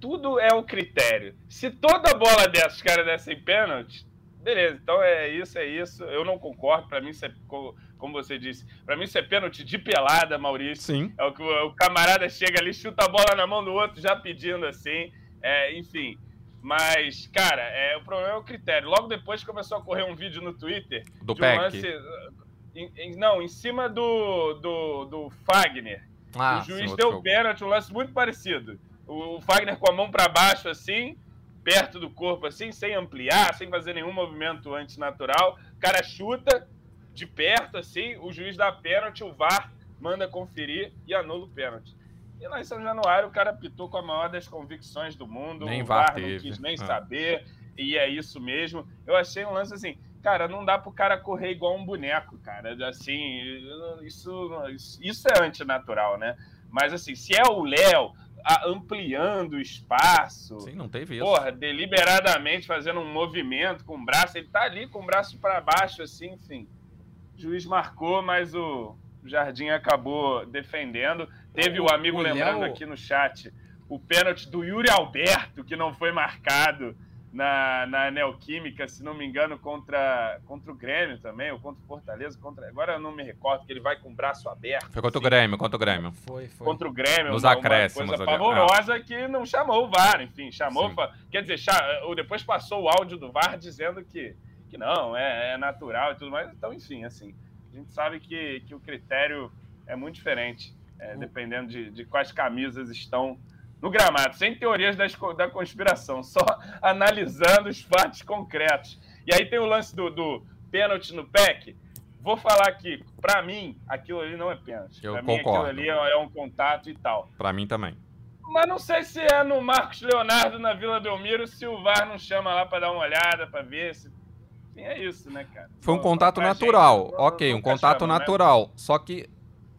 tudo é o critério. Se toda bola dessas caras dessem pênalti, beleza. Então é isso, é isso. Eu não concordo. Para mim, isso é, como você disse, para mim isso é pênalti de pelada, Maurício. Sim. É o que o, camarada chega ali, chuta a bola na mão do outro, já pedindo assim. É, enfim. Mas, cara, é, o problema é o critério. Logo depois começou a correr um vídeo no Twitter do de um lance. Em, em, não, em cima do, do, do Fagner. Ah, o juiz sim, deu pênalti, um lance muito parecido o Fagner com a mão para baixo, assim, perto do corpo, assim, sem ampliar, sem fazer nenhum movimento antinatural. O cara chuta de perto, assim, o juiz dá pênalti, o VAR manda conferir e anula o pênalti. E lá em São Januário, o cara pitou com a maior das convicções do mundo. Nem o VAR, VAR não quis nem ah. saber, e é isso mesmo. Eu achei um lance assim, cara, não dá pro cara correr igual um boneco, cara. Assim, isso, isso é antinatural, né? Mas assim, se é o Léo, ampliando o espaço. Sim, não teve isso. Porra, deliberadamente fazendo um movimento com o braço. Ele tá ali com o braço para baixo, assim, enfim. O juiz marcou, mas o Jardim acabou defendendo. Teve o, o amigo o lembrando Léo... aqui no chat o pênalti do Yuri Alberto, que não foi marcado na, na Neoquímica, se não me engano, contra, contra o Grêmio também, ou contra o Fortaleza. Contra, agora eu não me recordo, que ele vai com o braço aberto. Foi contra assim, o Grêmio, contra o Grêmio. Foi, foi. Contra o Grêmio. Nos uma, acréscimos. Uma coisa pavorosa ali. que não chamou o VAR, enfim, chamou. Quer dizer, ou depois passou o áudio do VAR dizendo que, que não, é, é natural e tudo mais. Então, enfim, assim. A gente sabe que, que o critério é muito diferente, é, dependendo de, de quais camisas estão no gramado, sem teorias das, da conspiração, só [laughs] analisando os fatos concretos. E aí tem o lance do, do pênalti no PEC. Vou falar aqui, para mim, aquilo ali não é pênalti. Eu pra concordo. Mim, aquilo ali é, é um contato e tal. Para mim também. Mas não sei se é no Marcos Leonardo na Vila Belmiro, se o VAR não chama lá para dar uma olhada, para ver se. É isso, né, cara? Foi um contato natural. Ok, um contato chama, natural. Né? Só que.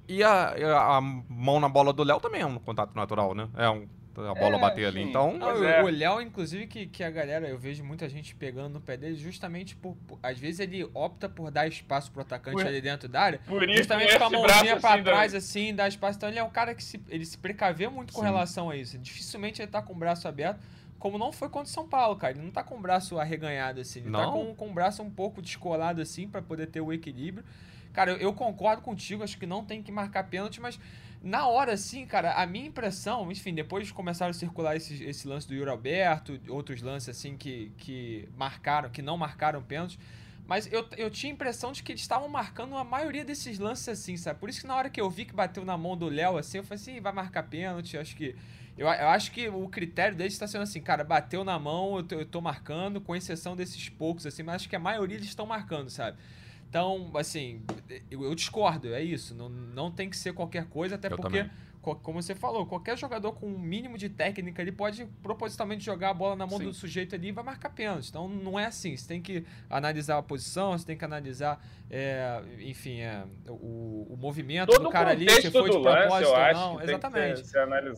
E a, a, mão na bola do Léo também é um contato natural, né? É um a bola é, bater ali. Então. É. O Léo, inclusive, que, que a galera, eu vejo muita gente pegando no pé dele, justamente por. por às vezes ele opta por dar espaço pro atacante por, ali dentro da área. Por justamente com a mãozinha pra assim, trás, assim, dar espaço. Então ele é um cara que se, ele se precavê muito com Sim. relação a isso. Dificilmente ele tá com o braço aberto. Como não foi contra o São Paulo, cara. Ele não tá com o braço arreganhado, assim. Ele tá não. tá com, com o braço um pouco descolado, assim, para poder ter o equilíbrio. Cara, eu, eu concordo contigo, acho que não tem que marcar pênalti, mas na hora, assim, cara, a minha impressão, enfim, depois começaram a circular esse, esse lance do Yuri Alberto, outros lances, assim, que, que marcaram, que não marcaram pênalti. Mas eu, eu tinha a impressão de que eles estavam marcando a maioria desses lances assim, sabe? Por isso que na hora que eu vi que bateu na mão do Léo, assim, eu falei assim, vai marcar pênalti, acho que... Eu, eu acho que o critério deles está sendo assim, cara, bateu na mão, eu tô, eu tô marcando, com exceção desses poucos, assim, mas acho que a maioria eles estão marcando, sabe? Então, assim, eu, eu, discordo, é isso. Não, não tem que ser qualquer coisa, até eu porque também como você falou, qualquer jogador com um mínimo de técnica ele pode propositalmente jogar a bola na mão Sim. do sujeito ali e vai marcar pênalti. Então não é assim. Você tem que analisar a posição, você tem que analisar, é, enfim, é, o, o movimento Todo do cara ali, se foi de propósito ou não. Exatamente.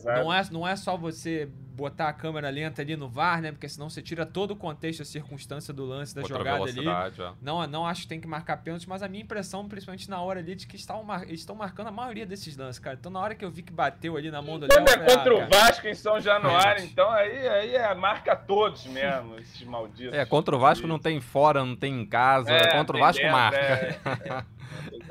Não, é, não é só você botar a câmera lenta ali no VAR, né? Porque senão você tira todo o contexto, a circunstância do lance da Outra jogada ali. É. Não, não acho que tem que marcar pênalti, mas a minha impressão, principalmente na hora ali, de que estão, eles estão marcando a maioria desses lances, cara. Então na hora que eu vi que bateu ali na mão do Quando Léo, é contra o Vasco em São Januário, então aí, aí é marca todos mesmo, esses malditos. É, contra o Vasco não tem fora, não tem em casa, é, contra o Vasco dentro, marca. É,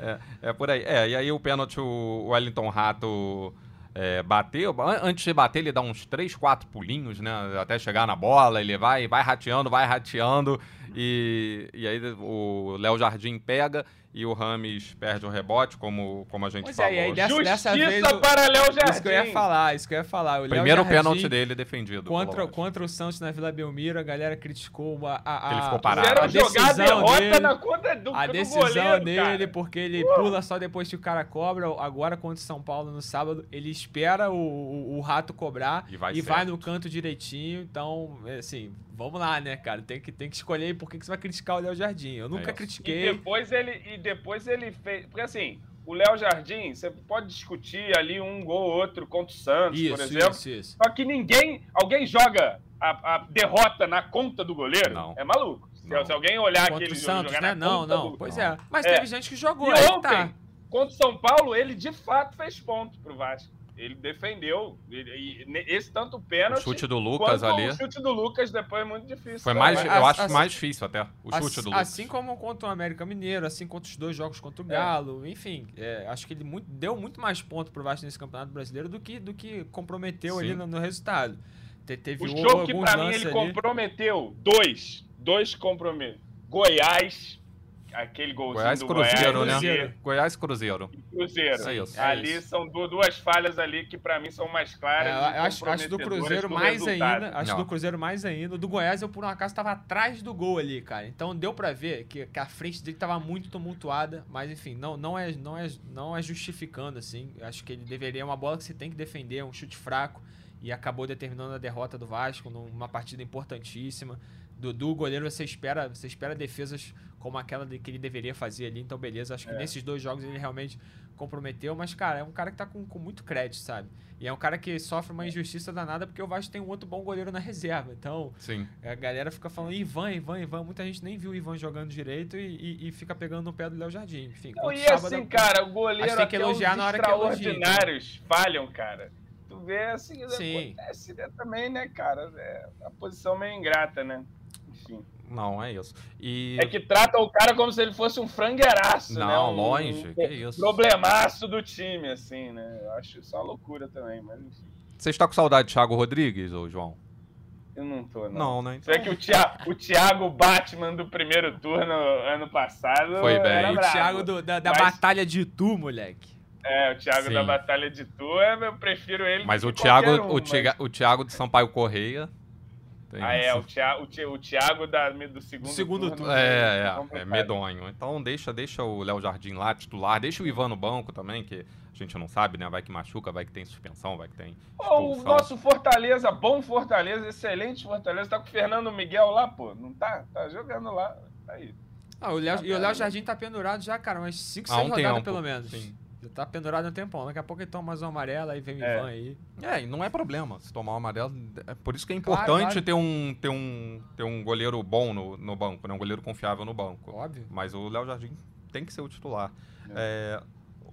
[laughs] é, é, por aí. É, e aí o pênalti, o Wellington Rato é, bateu. Antes de bater, ele dá uns 3, 4 pulinhos, né? Até chegar na bola, ele vai, vai rateando, vai rateando. E, e aí o Léo Jardim pega e o Rames perde o rebote, como, como a gente pois falou. É, e aí dessa, Justiça dessa vez, para Léo Jardim! Isso que eu ia falar, isso que eu ia falar. O Primeiro pênalti dele defendido. Contra, contra o Santos na Vila Belmiro, a galera criticou a, a, a, ele ficou parado. a decisão dele, na conta do A decisão goleiro, dele, cara. porque ele pula só depois que o cara cobra. Agora contra o São Paulo no sábado, ele espera o, o, o rato cobrar e vai, e vai no canto direitinho. Então, é assim, vamos lá, né, cara? Tem que, tem que escolher por que, que você vai criticar o Léo Jardim. Eu nunca critiquei. E depois ele, e depois ele fez. Porque assim, o Léo Jardim, você pode discutir ali um gol ou outro contra o Santos, isso, por exemplo. Isso, isso. Só que ninguém. Alguém joga a, a derrota na conta do goleiro? Não. É maluco. Se, se, alguém olhar contra aquele o Santos, né? Não, não. Do... Pois é. Mas é. teve gente que jogou. E ontem, tá. contra o São Paulo, ele de fato fez ponto pro Vasco. Ele defendeu. Ele, esse tanto pênalti. O chute do Lucas ali. O chute do Lucas depois é muito difícil. Foi mais, eu acho assim, mais difícil até. O chute assim, do Lucas. Assim como contra o América Mineiro, assim contra os dois jogos contra o Galo. É. Enfim, é, acho que ele muito, deu muito mais ponto pro Vasco nesse Campeonato Brasileiro do que, do que comprometeu Sim. ali no, no, resultado. Te, teve o jogo que pra mim ele ali. comprometeu dois. Dois comprometeu. Goiás aquele golzinho Goiás do Cruzeiro, Goiás, né? Goiás Cruzeiro. Cruzeiro. É isso. ali isso. são duas falhas ali que para mim são mais claras. É, acho, acho do Cruzeiro mais ainda. Acho Não. do Cruzeiro mais ainda. Do Goiás eu por um acaso estava atrás do gol ali, cara. Então deu para ver que, que, a frente dele tava muito tumultuada, mas enfim, não não é não é não é justificando assim. Acho que ele deveria é uma bola que você tem que defender, um chute fraco e acabou determinando a derrota do Vasco numa partida importantíssima. Do, do goleiro você espera, você espera defesas como aquela que ele deveria fazer ali. Então, beleza. Acho que é. nesses dois jogos ele realmente comprometeu. Mas, cara, é um cara que tá com, com muito crédito, sabe? E é um cara que sofre uma injustiça danada porque o Vasco tem um outro bom goleiro na reserva. Então, Sim. a galera fica falando Ivan, Ivan, Ivan. Muita gente nem viu o Ivan jogando direito e, e, e fica pegando no pé do Léo Jardim. Enfim, Não, e assim, cara, o goleiro tem que elogiar na hora que extraordinários falham, cara. Tu vê assim, Sim. acontece né, também, né, cara? É a posição meio ingrata, né? Não, é isso. E... É que trata o cara como se ele fosse um frangueiraço, não, né? Não, um, longe, um, que isso. Problemaço do time, assim, né? Eu acho isso uma loucura também, mas enfim. Você está com saudade de Thiago Rodrigues, ou João? Eu não tô, não. Não, né? Então... Você é que o Thiago, o Thiago Batman do primeiro turno ano passado. Foi bem. o Thiago do, da, da mas... Batalha de Tu, moleque. É, o Thiago Sim. da Batalha de Tu, eu prefiro ele. Mas o Thiago, um, o, mas... o Thiago de Sampaio Correia. Ah, é, o Thiago, o Thiago da, do segundo, segundo turno. turno é, é, é, medonho. Então deixa, deixa o Léo Jardim lá, titular. Deixa o Ivan no banco também, que a gente não sabe, né? Vai que machuca, vai que tem suspensão, vai que tem. Oh, o nosso Fortaleza, bom Fortaleza, excelente Fortaleza, tá com o Fernando Miguel lá, pô. Não tá? Tá jogando lá. Tá aí. Ah, o Léo, tá e o Léo Jardim tá pendurado já, cara, umas 5, 6 um rodadas tempo. pelo menos. Sim. Já tá pendurado um tempão. Daqui a pouco ele toma mais uma amarela, aí vem o é. Ivan aí. É, e não é problema se tomar uma amarela. É por isso que é importante claro, claro. ter um ter um ter um goleiro bom no, no banco, né? Um goleiro confiável no banco. Óbvio. Mas o Léo Jardim tem que ser o titular. É. É,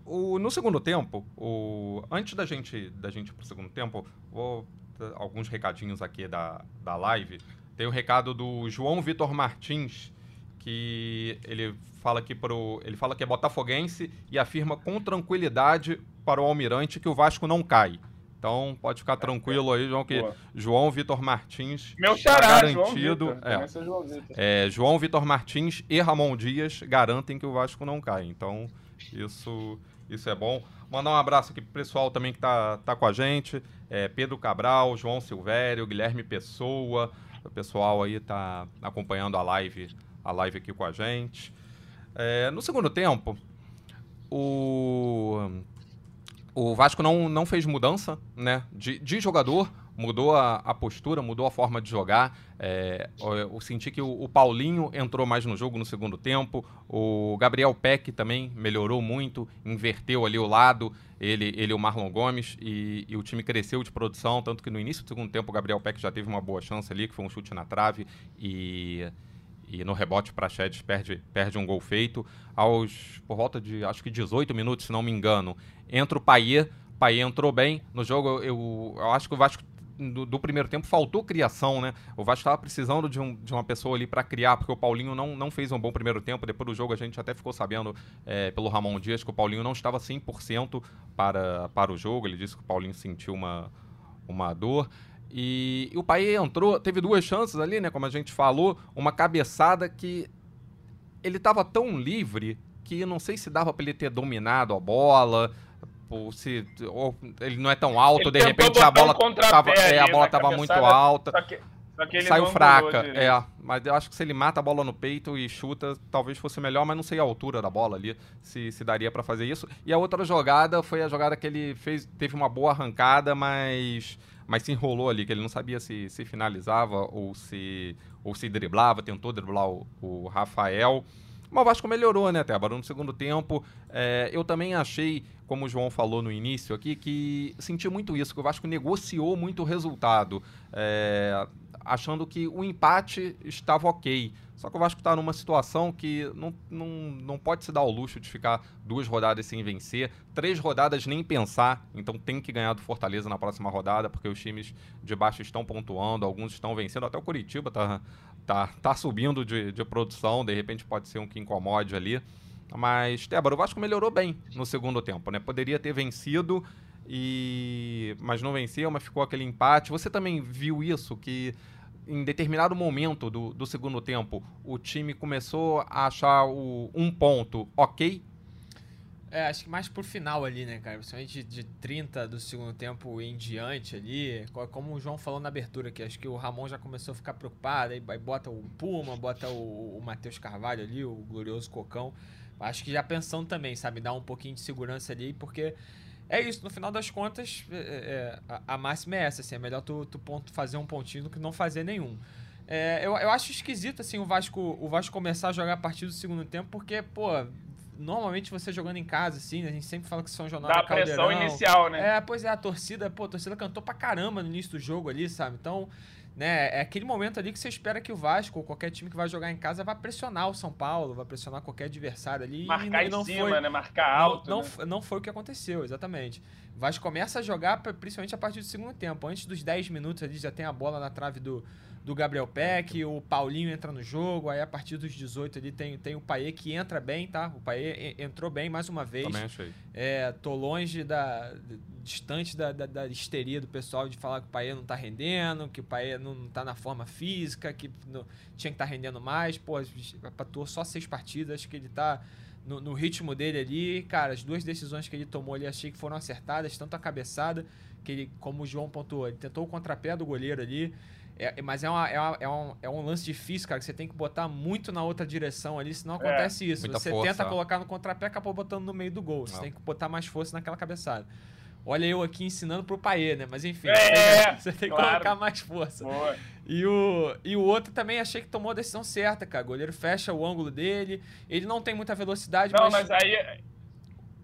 o, no segundo tempo, o, antes da gente da gente ir pro segundo tempo, vou alguns recadinhos aqui da, da live. Tem o recado do João Vitor Martins, que ele fala aqui pro. Ele fala que é botafoguense e afirma com tranquilidade para o Almirante que o Vasco não cai. Então pode ficar tranquilo aí, João, que Boa. João Vitor Martins Meu xará, garantido. João Vitor, é, é, João Vitor Martins e Ramon Dias garantem que o Vasco não cai. Então, isso, isso é bom. Mandar um abraço aqui pro pessoal também que tá, tá com a gente. É, Pedro Cabral, João Silvério, Guilherme Pessoa. O pessoal aí tá acompanhando a live, a live aqui com a gente. É, no segundo tempo, o, o Vasco não, não fez mudança né, de, de jogador, mudou a, a, postura, mudou a forma de jogar. É, eu, eu, senti que o, o, Paulinho entrou mais no jogo no segundo tempo. O Gabriel Peck também melhorou muito, inverteu ali o lado, ele, ele e o Marlon Gomes, e, e, o time cresceu de produção. Tanto que no início do segundo tempo o Gabriel Peck já teve uma boa chance ali, que foi um chute na trave. E e no rebote para Praxedes perde, perde um gol feito. Aos, por volta de, acho que 18 minutos, se não me engano, entra o Paier. Paier entrou bem. No jogo, eu, eu acho que o Vasco do, do, primeiro tempo faltou criação, né? O Vasco estava precisando de, um, de, uma pessoa ali para criar, porque o Paulinho não, não fez um bom primeiro tempo. Depois do jogo, a gente até ficou sabendo é, pelo Ramon Dias que o Paulinho não estava 100% para, para o jogo. Ele disse que o Paulinho sentiu uma, uma dor. E, e o Pai entrou, teve duas chances ali, né? Como a gente falou, uma cabeçada que ele estava tão livre que não sei se dava para ele ter dominado a bola, ou se ou ele não é tão alto, ele de repente a bola um tava, é, a bola estava muito alta. Só que, só que saiu fraca, é, mas eu acho que se ele mata a bola no peito e chuta, talvez fosse melhor, mas não sei a altura da bola ali, se, se daria para fazer isso. E a outra jogada foi a jogada que ele fez, teve uma boa arrancada, mas mas se enrolou ali, que ele não sabia se, se finalizava ou se, ou se driblava, tentou driblar o, o Rafael. Mas o Vasco melhorou, né, Tébaro? No segundo tempo, é, eu também achei, como o João falou no início aqui, que senti muito isso, que o Vasco negociou muito o resultado, é, achando que o empate estava ok. Só que o Vasco está numa situação que não, não, não pode se dar o luxo de ficar duas rodadas sem vencer, três rodadas nem pensar, então tem que ganhar do Fortaleza na próxima rodada, porque os times de baixo estão pontuando, alguns estão vencendo, até o Curitiba tá, tá, tá subindo de, de produção, de repente pode ser um que incomode ali. Mas, Tébaro, o Vasco melhorou bem no segundo tempo, né? Poderia ter vencido, e mas não venceu, mas ficou aquele empate. Você também viu isso, que em determinado momento do, do segundo tempo, o time começou a achar o, um ponto ok? É, acho que mais por final ali, né, cara? Principalmente de, de 30 do segundo tempo em diante ali. Como o João falou na abertura aqui, acho que o Ramon já começou a ficar preocupado. Aí, aí bota o Puma, bota o, o Matheus Carvalho ali, o glorioso Cocão. Acho que já pensando também, sabe? Dar um pouquinho de segurança ali, porque é isso, no final das contas, é, é, a, a, máxima é essa, assim, é melhor tu, tu ponto, fazer um pontinho do que não fazer nenhum. É, eu, eu acho esquisito, assim, o Vasco, o Vasco começar a jogar a partir do segundo tempo, porque, pô, normalmente você jogando em casa, assim, a gente sempre fala que São Januário Dá é pressão inicial, né? É, pois é, a torcida, pô, a torcida cantou pra caramba no início do jogo ali, sabe? Então, né, é aquele momento ali que você espera que o Vasco ou qualquer time que vai jogar em casa vai pressionar o São Paulo, vai pressionar qualquer adversário ali. Marcar e não, em cima, foi, né? Marcar alto. Não, né? não, não, foi o que aconteceu, exatamente. O Vasco começa a jogar principalmente a partir do segundo tempo. Antes dos 10 minutos ali já tem a bola na trave do, do Gabriel Peck, o Paulinho entra no jogo, aí a partir dos 18 ali tem, tem o Paê que entra bem, tá? O Paê entrou bem mais uma vez. Também achei. É, tô longe da, distante da, da, da, histeria do pessoal de falar que o Paê não tá rendendo, que o Paê não tá na forma física, que não, tinha que estar tá rendendo mais. Pô, atuou só seis partidas, acho que ele tá no, no, ritmo dele ali. Cara, as duas decisões que ele tomou ali achei que foram acertadas, tanto a cabeçada, que ele, como o João pontuou, ele tentou o contrapé do goleiro ali. É, mas é, uma, é, uma, é, um, é um lance difícil, cara, que você tem que botar muito na outra direção ali, senão é, acontece isso. Você força. tenta colocar no contrapé, acabou botando no meio do gol. Você Não. tem que botar mais força naquela cabeçada. Olha eu aqui ensinando pro Paê, né? Mas enfim, é, você tem que claro. colocar mais força. Boa. E o, e o outro também achei que tomou a decisão certa, cara. O goleiro fecha o ângulo dele. Ele não tem muita velocidade, não, mas... mas aí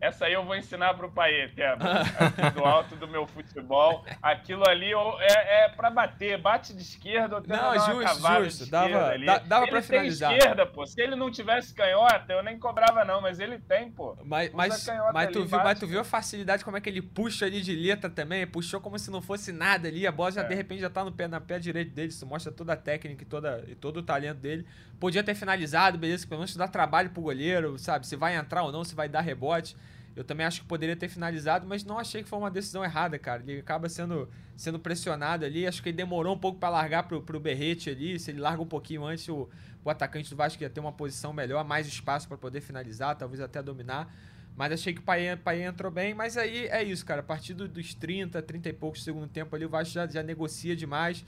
essa aí eu vou ensinar pro Paê, é do alto do meu futebol. Aquilo ali é, é para bater, bate de esquerda ou Não, justo, justo. Dava, ali. dava ele pra finalizar. Tem esquerda, pô. Se ele não tivesse canhota, eu nem cobrava, não, mas ele tem, pô. Mas, mas, mas, tu, viu, mas tu viu a facilidade, como é que ele puxa ali de letra também? Puxou como se não fosse nada ali. A bola já, é. de repente, já tá no pé, na pé direito dele. Isso mostra toda a técnica e, toda, e todo o talento dele. Podia ter finalizado, beleza, pelo menos dá trabalho pro goleiro, sabe? Se vai entrar ou não, se vai dar rebote. Eu também acho que poderia ter finalizado, mas não achei que foi uma decisão errada, cara. Ele acaba sendo, sendo pressionado ali. Acho que ele demorou um pouco para largar pro, pro Berrete ali. Se ele larga um pouquinho antes, o, o atacante do Vasco ia ter uma posição melhor, mais espaço para poder finalizar, talvez até dominar. Mas achei que o Paê entrou bem. Mas aí é isso, cara. A partir dos 30, 30 e poucos segundo tempo ali, o Vasco já, já negocia demais.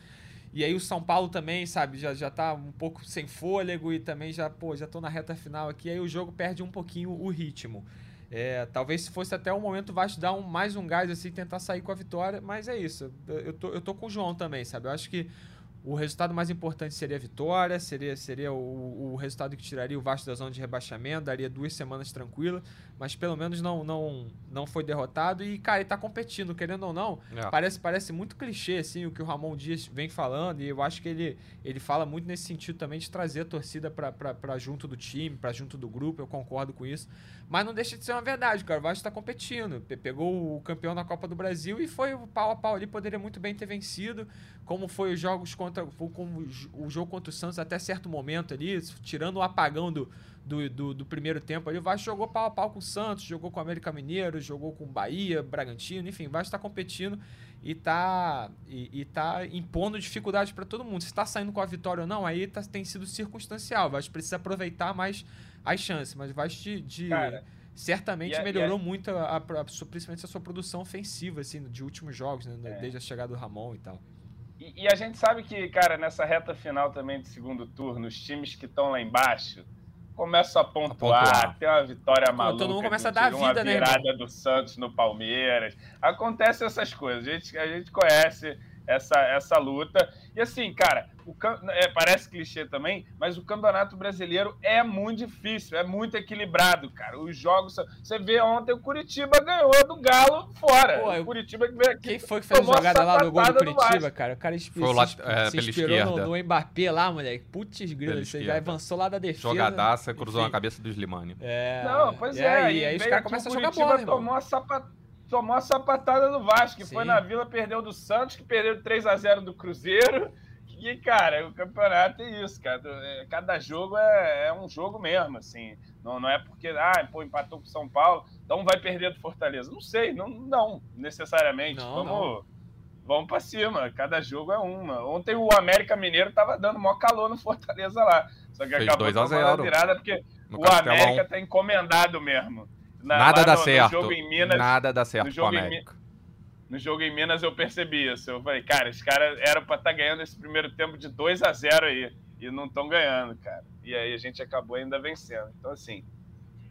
E aí o São Paulo também, sabe, já, já tá um pouco sem fôlego e também já, pô, já tô na reta final aqui. Aí o jogo perde um pouquinho o ritmo. É, talvez se fosse até o momento te dar um, mais um gás assim, tentar sair com a vitória, mas é isso. Eu tô, eu tô com o João também, sabe? Eu acho que o resultado mais importante seria a vitória, seria, seria o, o resultado que tiraria o Vasco da zona de rebaixamento, daria duas semanas tranquilas, mas pelo menos não, não, não foi derrotado e, cara, ele tá competindo, querendo ou não. É. Parece, parece muito clichê, assim, o que o Ramon Dias vem falando, e eu acho que ele, ele fala muito nesse sentido também de trazer a torcida para junto do time, para junto do grupo, eu concordo com isso. Mas não deixa de ser uma verdade, cara. O Vasco está competindo. Pegou o campeão na Copa do Brasil e foi pau a pau ali. Poderia muito bem ter vencido. Como foi os jogos contra. Como o jogo contra o Santos até certo momento ali, tirando o apagão do, do, do, do, primeiro tempo ali. O Vasco jogou pau a pau com o Santos, jogou com o América Mineiro, jogou com o Bahia, Bragantino, enfim, o Vasco está competindo e está e, e tá impondo dificuldade para todo mundo. Se está saindo com a vitória ou não, aí tá, tem sido circunstancial. O Vasco precisa aproveitar mais as chances, mas vai de, de Cara, certamente a, melhorou a... muito, a, a, principalmente a sua produção ofensiva, assim, de últimos jogos, né, é. desde a chegada do Ramon e tal. E, e, a gente sabe que, cara, nessa reta final também do segundo turno, os times que estão lá embaixo começam a pontuar, a pontuar. tem uma vitória maluca. Todo mundo começa a dar vida, uma né? virada do Santos no Palmeiras. Acontece essas coisas. A gente, a gente conhece essa, essa luta. E assim, cara, o, é, parece clichê também, mas o Campeonato Brasileiro é muito difícil, é muito equilibrado, cara. Os jogos. Você vê ontem o Curitiba ganhou do Galo fora. Pô, o Curitiba que veio aqui. Quem foi que fez a jogada lá do gol do Curitiba, cara? O cara foi lá, é, se inspirou no, no Mbappé lá, moleque. Putz, grilo, você já avançou lá da defesa. Jogadaça, cruzou na cabeça do Slimani. É. Não, pois é. é aí, aí os caras começam a jogar bola, tomou a sapatada tomou a sapatada do Vasco, que Sim. foi na Vila, perdeu do Santos, que perdeu 3 a 0 do Cruzeiro. E, cara, o campeonato é isso, cara. É, cada jogo é, é um jogo mesmo, assim. Não, não é porque, ah, pô, empatou com o São Paulo, então vai perder do Fortaleza. Não sei, não, não necessariamente. Não, vamos, não. vamos pra cima, cada jogo é uma. Ontem o América Mineiro tava dando maior calor no Fortaleza lá. Só que Fez acabou 2 a 0. virada porque no o América tá encomendado mesmo. Na, Nada dá no, certo. No Minas, Nada dá certo com o América. No jogo em Minas eu percebi isso. Eu falei, cara, os caras eram pra estar tá ganhando esse primeiro tempo de 2 a 0 aí. E não estão ganhando, cara. E aí a gente acabou ainda vencendo. Então, assim,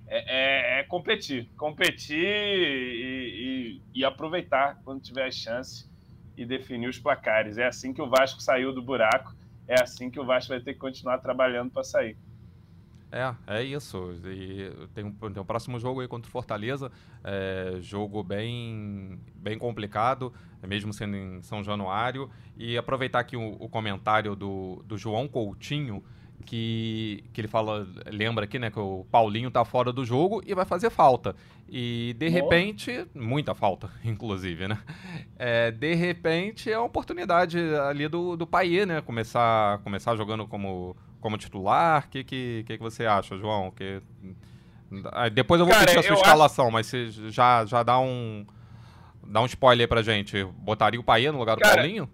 é, é, é competir. Competir e, e, e, aproveitar quando tiver a chance e definir os placares. É assim que o Vasco saiu do buraco. É assim que o Vasco vai ter que continuar trabalhando para sair. É, é isso. E tem um, tem um próximo jogo aí contra o Fortaleza, é, jogo bem, bem complicado, mesmo sendo em São Januário. E aproveitar aqui o, o comentário do, do João Coutinho, que, que ele fala, lembra aqui, né, que o Paulinho tá fora do jogo e vai fazer falta. E de Boa. repente, muita falta, [laughs] inclusive, né? É, de repente é uma oportunidade ali do, do Paier, né? Começar, começar jogando como como titular? O que, que, que, você acha, João? Que... Depois eu vou Cara, pedir a sua escalação, acho... mas você já, já dá um. Dá um spoiler aí pra gente. Botaria o Paia no lugar do Cara, Paulinho?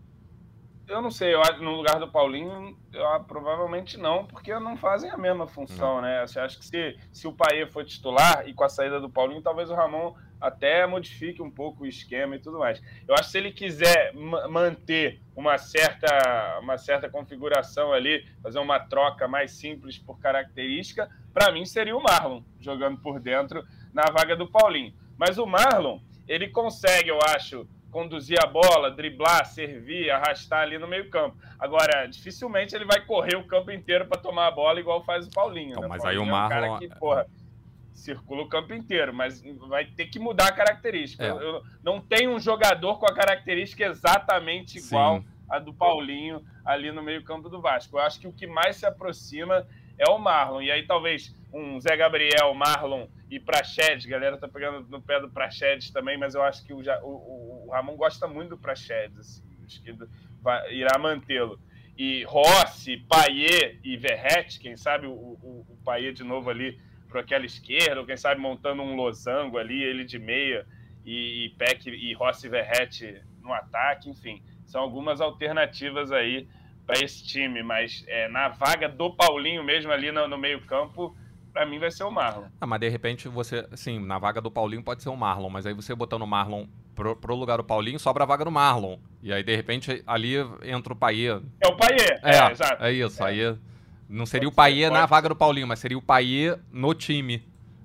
Eu não sei, eu, no lugar do Paulinho, eu, provavelmente não, porque não fazem a mesma função, não. né? Acha que se, se o Paê for titular e com a saída do Paulinho, talvez o Ramon até modifique um pouco o esquema e tudo mais. Eu acho que se ele quiser manter uma certa, uma certa configuração ali, fazer uma troca mais simples por característica, para mim seria o Marlon jogando por dentro na vaga do Paulinho. Mas o Marlon, ele consegue, eu acho, conduzir a bola, driblar, servir, arrastar ali no meio-campo. Agora, dificilmente ele vai correr o campo inteiro para tomar a bola igual faz o Paulinho. Então, né? Mas Paulinho aí o Marlon. É um cara que, porra, circula o campo inteiro, mas vai ter que mudar a característica. É. Eu, não tem um jogador com a característica exatamente igual Sim. a do Paulinho ali no meio-campo do Vasco. Eu acho que o que mais se aproxima é o Marlon. E aí talvez um Zé Gabriel, Marlon e Praxedes, galera tá pegando no pé do Praxedes também, mas eu acho que o, o, o Ramon gosta muito do Praxedes, assim, acho que vai, irá mantê-lo. E Rossi, Paier e Verrete, quem sabe o, o, o Paier de novo ali para aquela esquerda, ou quem sabe montando um losango ali, ele de meia, e, e Peck e Rossi Verrete no ataque, enfim. São algumas alternativas aí para esse time, mas é, na vaga do Paulinho mesmo ali no, no meio-campo, para mim vai ser o Marlon. Ah, mas de repente você, sim, na vaga do Paulinho pode ser o Marlon, mas aí você botando o Marlon pro, pro lugar do Paulinho, sobra a vaga do Marlon. E aí, de repente, ali entra o Paier. É o Paier, é, é, exato. É isso, é. aí não seria pode o Paier na vaga do Paulinho, mas seria o Paier no time.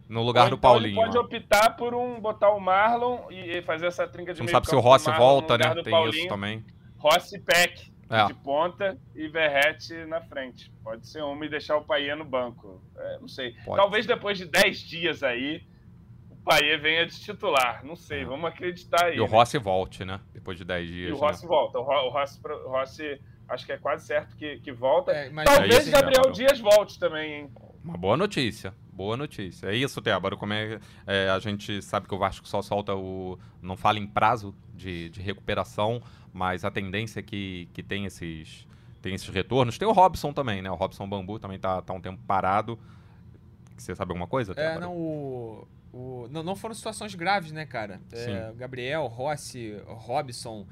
No lugar Ou do então Paulinho. Pode optar por um botar o Marlon e fazer essa trinca de Não sabe se o Rossi volta, né? Tem Paulinho. isso também. Rossi Peck é. de ponta e Verrete na frente. Pode ser uma e deixar o Paier no banco. É, não sei. Pode. Talvez depois de 10 dias aí, o Paier venha de titular. Não sei, é. vamos acreditar aí. E o né? Rossi volte, né? Depois de 10 dias. E o né? Rossi volta. O Rossi, o Rossi acho que é quase certo que, que volta. É, Talvez Gabriel Dias volte também, hein? Uma boa notícia. Boa notícia. É isso, Tébaro. Como é, é, a gente sabe que o Vasco só solta o. não fala em prazo de, de recuperação, mas a tendência é que, que tem esses, tem esses retornos. Tem o Robson também, né? O Robson Bambu também tá, tá um tempo parado. Você sabe alguma coisa? É, não, o, o, não, não foram situações graves, né, cara? É, Gabriel, Rossi, Robson.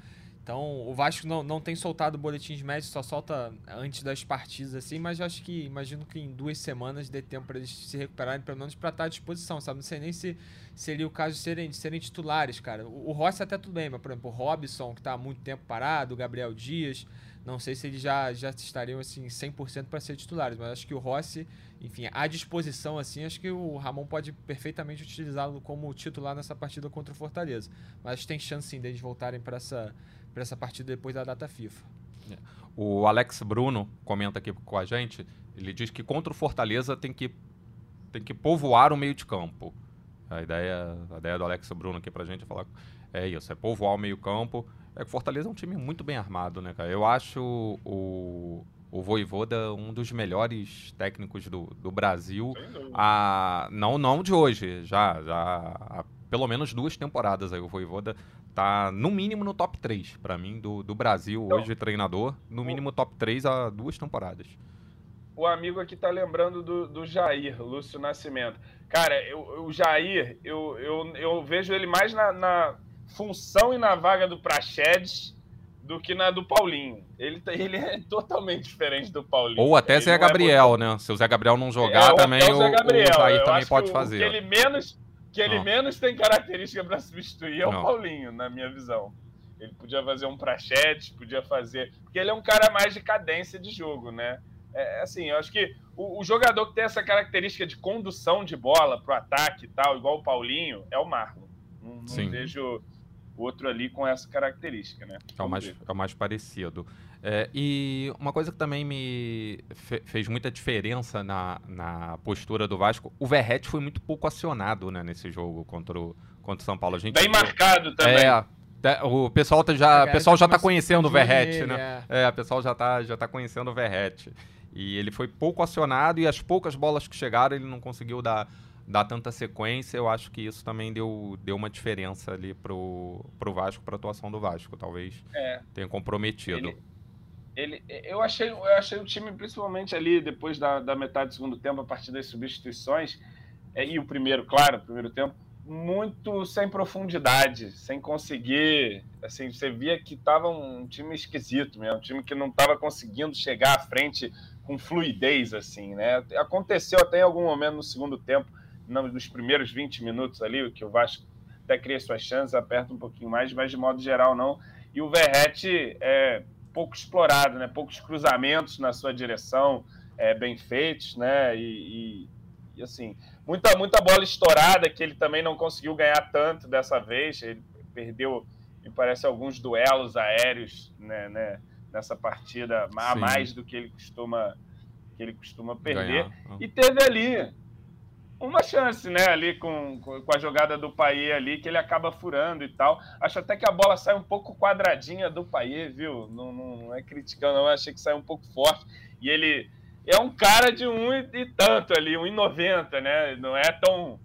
Então, o Vasco não, não tem soltado boletins médicos, só solta antes das partidas, assim, mas eu acho que, imagino que em duas semanas dê tempo para eles se recuperarem, pelo menos para estar à disposição, sabe? Não sei nem se seria o caso de serem, de serem titulares, cara. O, o Rossi até tudo bem, mas, por exemplo, o Robson, que está há muito tempo parado, o Gabriel Dias, não sei se eles já, já estariam, assim, 100% para ser titulares, mas acho que o Rossi, enfim, à disposição, assim, acho que o Ramon pode perfeitamente utilizá-lo como titular nessa partida contra o Fortaleza. Mas tem chance, sim, deles voltarem para essa para essa partida depois da data FIFA. É. O Alex Bruno comenta aqui com a gente. Ele diz que contra o Fortaleza tem que, tem que povoar o meio de campo. A ideia, a ideia do Alex Bruno aqui pra gente é falar. É isso, é povoar o meio campo. É que o Fortaleza é um time muito bem armado, né, cara? Eu acho o, o Voivoda um dos melhores técnicos do, do Brasil. A, não, não de hoje, já, já há pelo menos duas temporadas aí. O Voivoda tá no mínimo no top 3 para mim do, do Brasil então, hoje treinador, no mínimo top 3 há duas temporadas. O amigo aqui tá lembrando do, do Jair, Lúcio Nascimento. Cara, eu, o Jair, eu, eu, eu vejo ele mais na, na função e na vaga do Praxedes do que na do Paulinho. Ele, tá, ele é totalmente diferente do Paulinho. Ou até Zé é Gabriel, é muito... né? Se o Zé Gabriel não jogar, é, também o, o, Gabriel. o Jair também pode fazer. O que ele menos que ele não. menos tem característica para substituir é o não. Paulinho, na minha visão. Ele podia fazer um prachete, podia fazer. Porque ele é um cara mais de cadência de jogo, né? É, assim, eu acho que o, o, jogador que tem essa característica de condução de bola pro ataque e tal, igual o Paulinho, é o Marlon. Não, não vejo outro ali com essa característica, né? É o mais, é o mais parecido. É, e uma coisa que também me fe fez muita diferença na, na postura do Vasco, o Verrete foi muito pouco acionado né, nesse jogo contra o, contra o São Paulo. A gente Bem viu, marcado também. É, o pessoal tá já, é, pessoal já tá conhecendo o Verrete, né? É. é, o pessoal já tá, já tá conhecendo o Verrete. E ele foi pouco acionado e as poucas bolas que chegaram ele não conseguiu dar, dar tanta sequência. Eu acho que isso também deu, deu uma diferença ali pro, pro Vasco, pra atuação do Vasco. Talvez é. tenha comprometido. Ele ele, eu, achei, eu achei o time, principalmente ali depois da, da metade do segundo tempo, a partir das substituições, é, e o primeiro, claro, o primeiro tempo, muito sem profundidade, sem conseguir. Assim, você via que estava um time esquisito mesmo, um time que não estava conseguindo chegar à frente com fluidez, assim, né? Aconteceu até em algum momento no segundo tempo, nos primeiros 20 minutos ali, que o Vasco até cria suas chances, aperta um pouquinho mais, mas de modo geral não. E o Verrete é pouco explorado, né? Poucos cruzamentos na sua direção, é, bem feitos, né? E, e, e assim, muita, muita bola estourada que ele também não conseguiu ganhar tanto dessa vez. Ele perdeu, me parece, alguns duelos aéreos né, né, nessa partida a Sim. mais do que ele costuma, que ele costuma perder. Ganhar. E teve ali uma chance, né, ali com, com a jogada do Paê ali, que ele acaba furando e tal. Acho até que a bola sai um pouco quadradinha do Paê, viu? Não, não, não é criticando, não. Achei que saiu um pouco forte. E ele é um cara de um e tanto ali, um e noventa, né? Não é tão,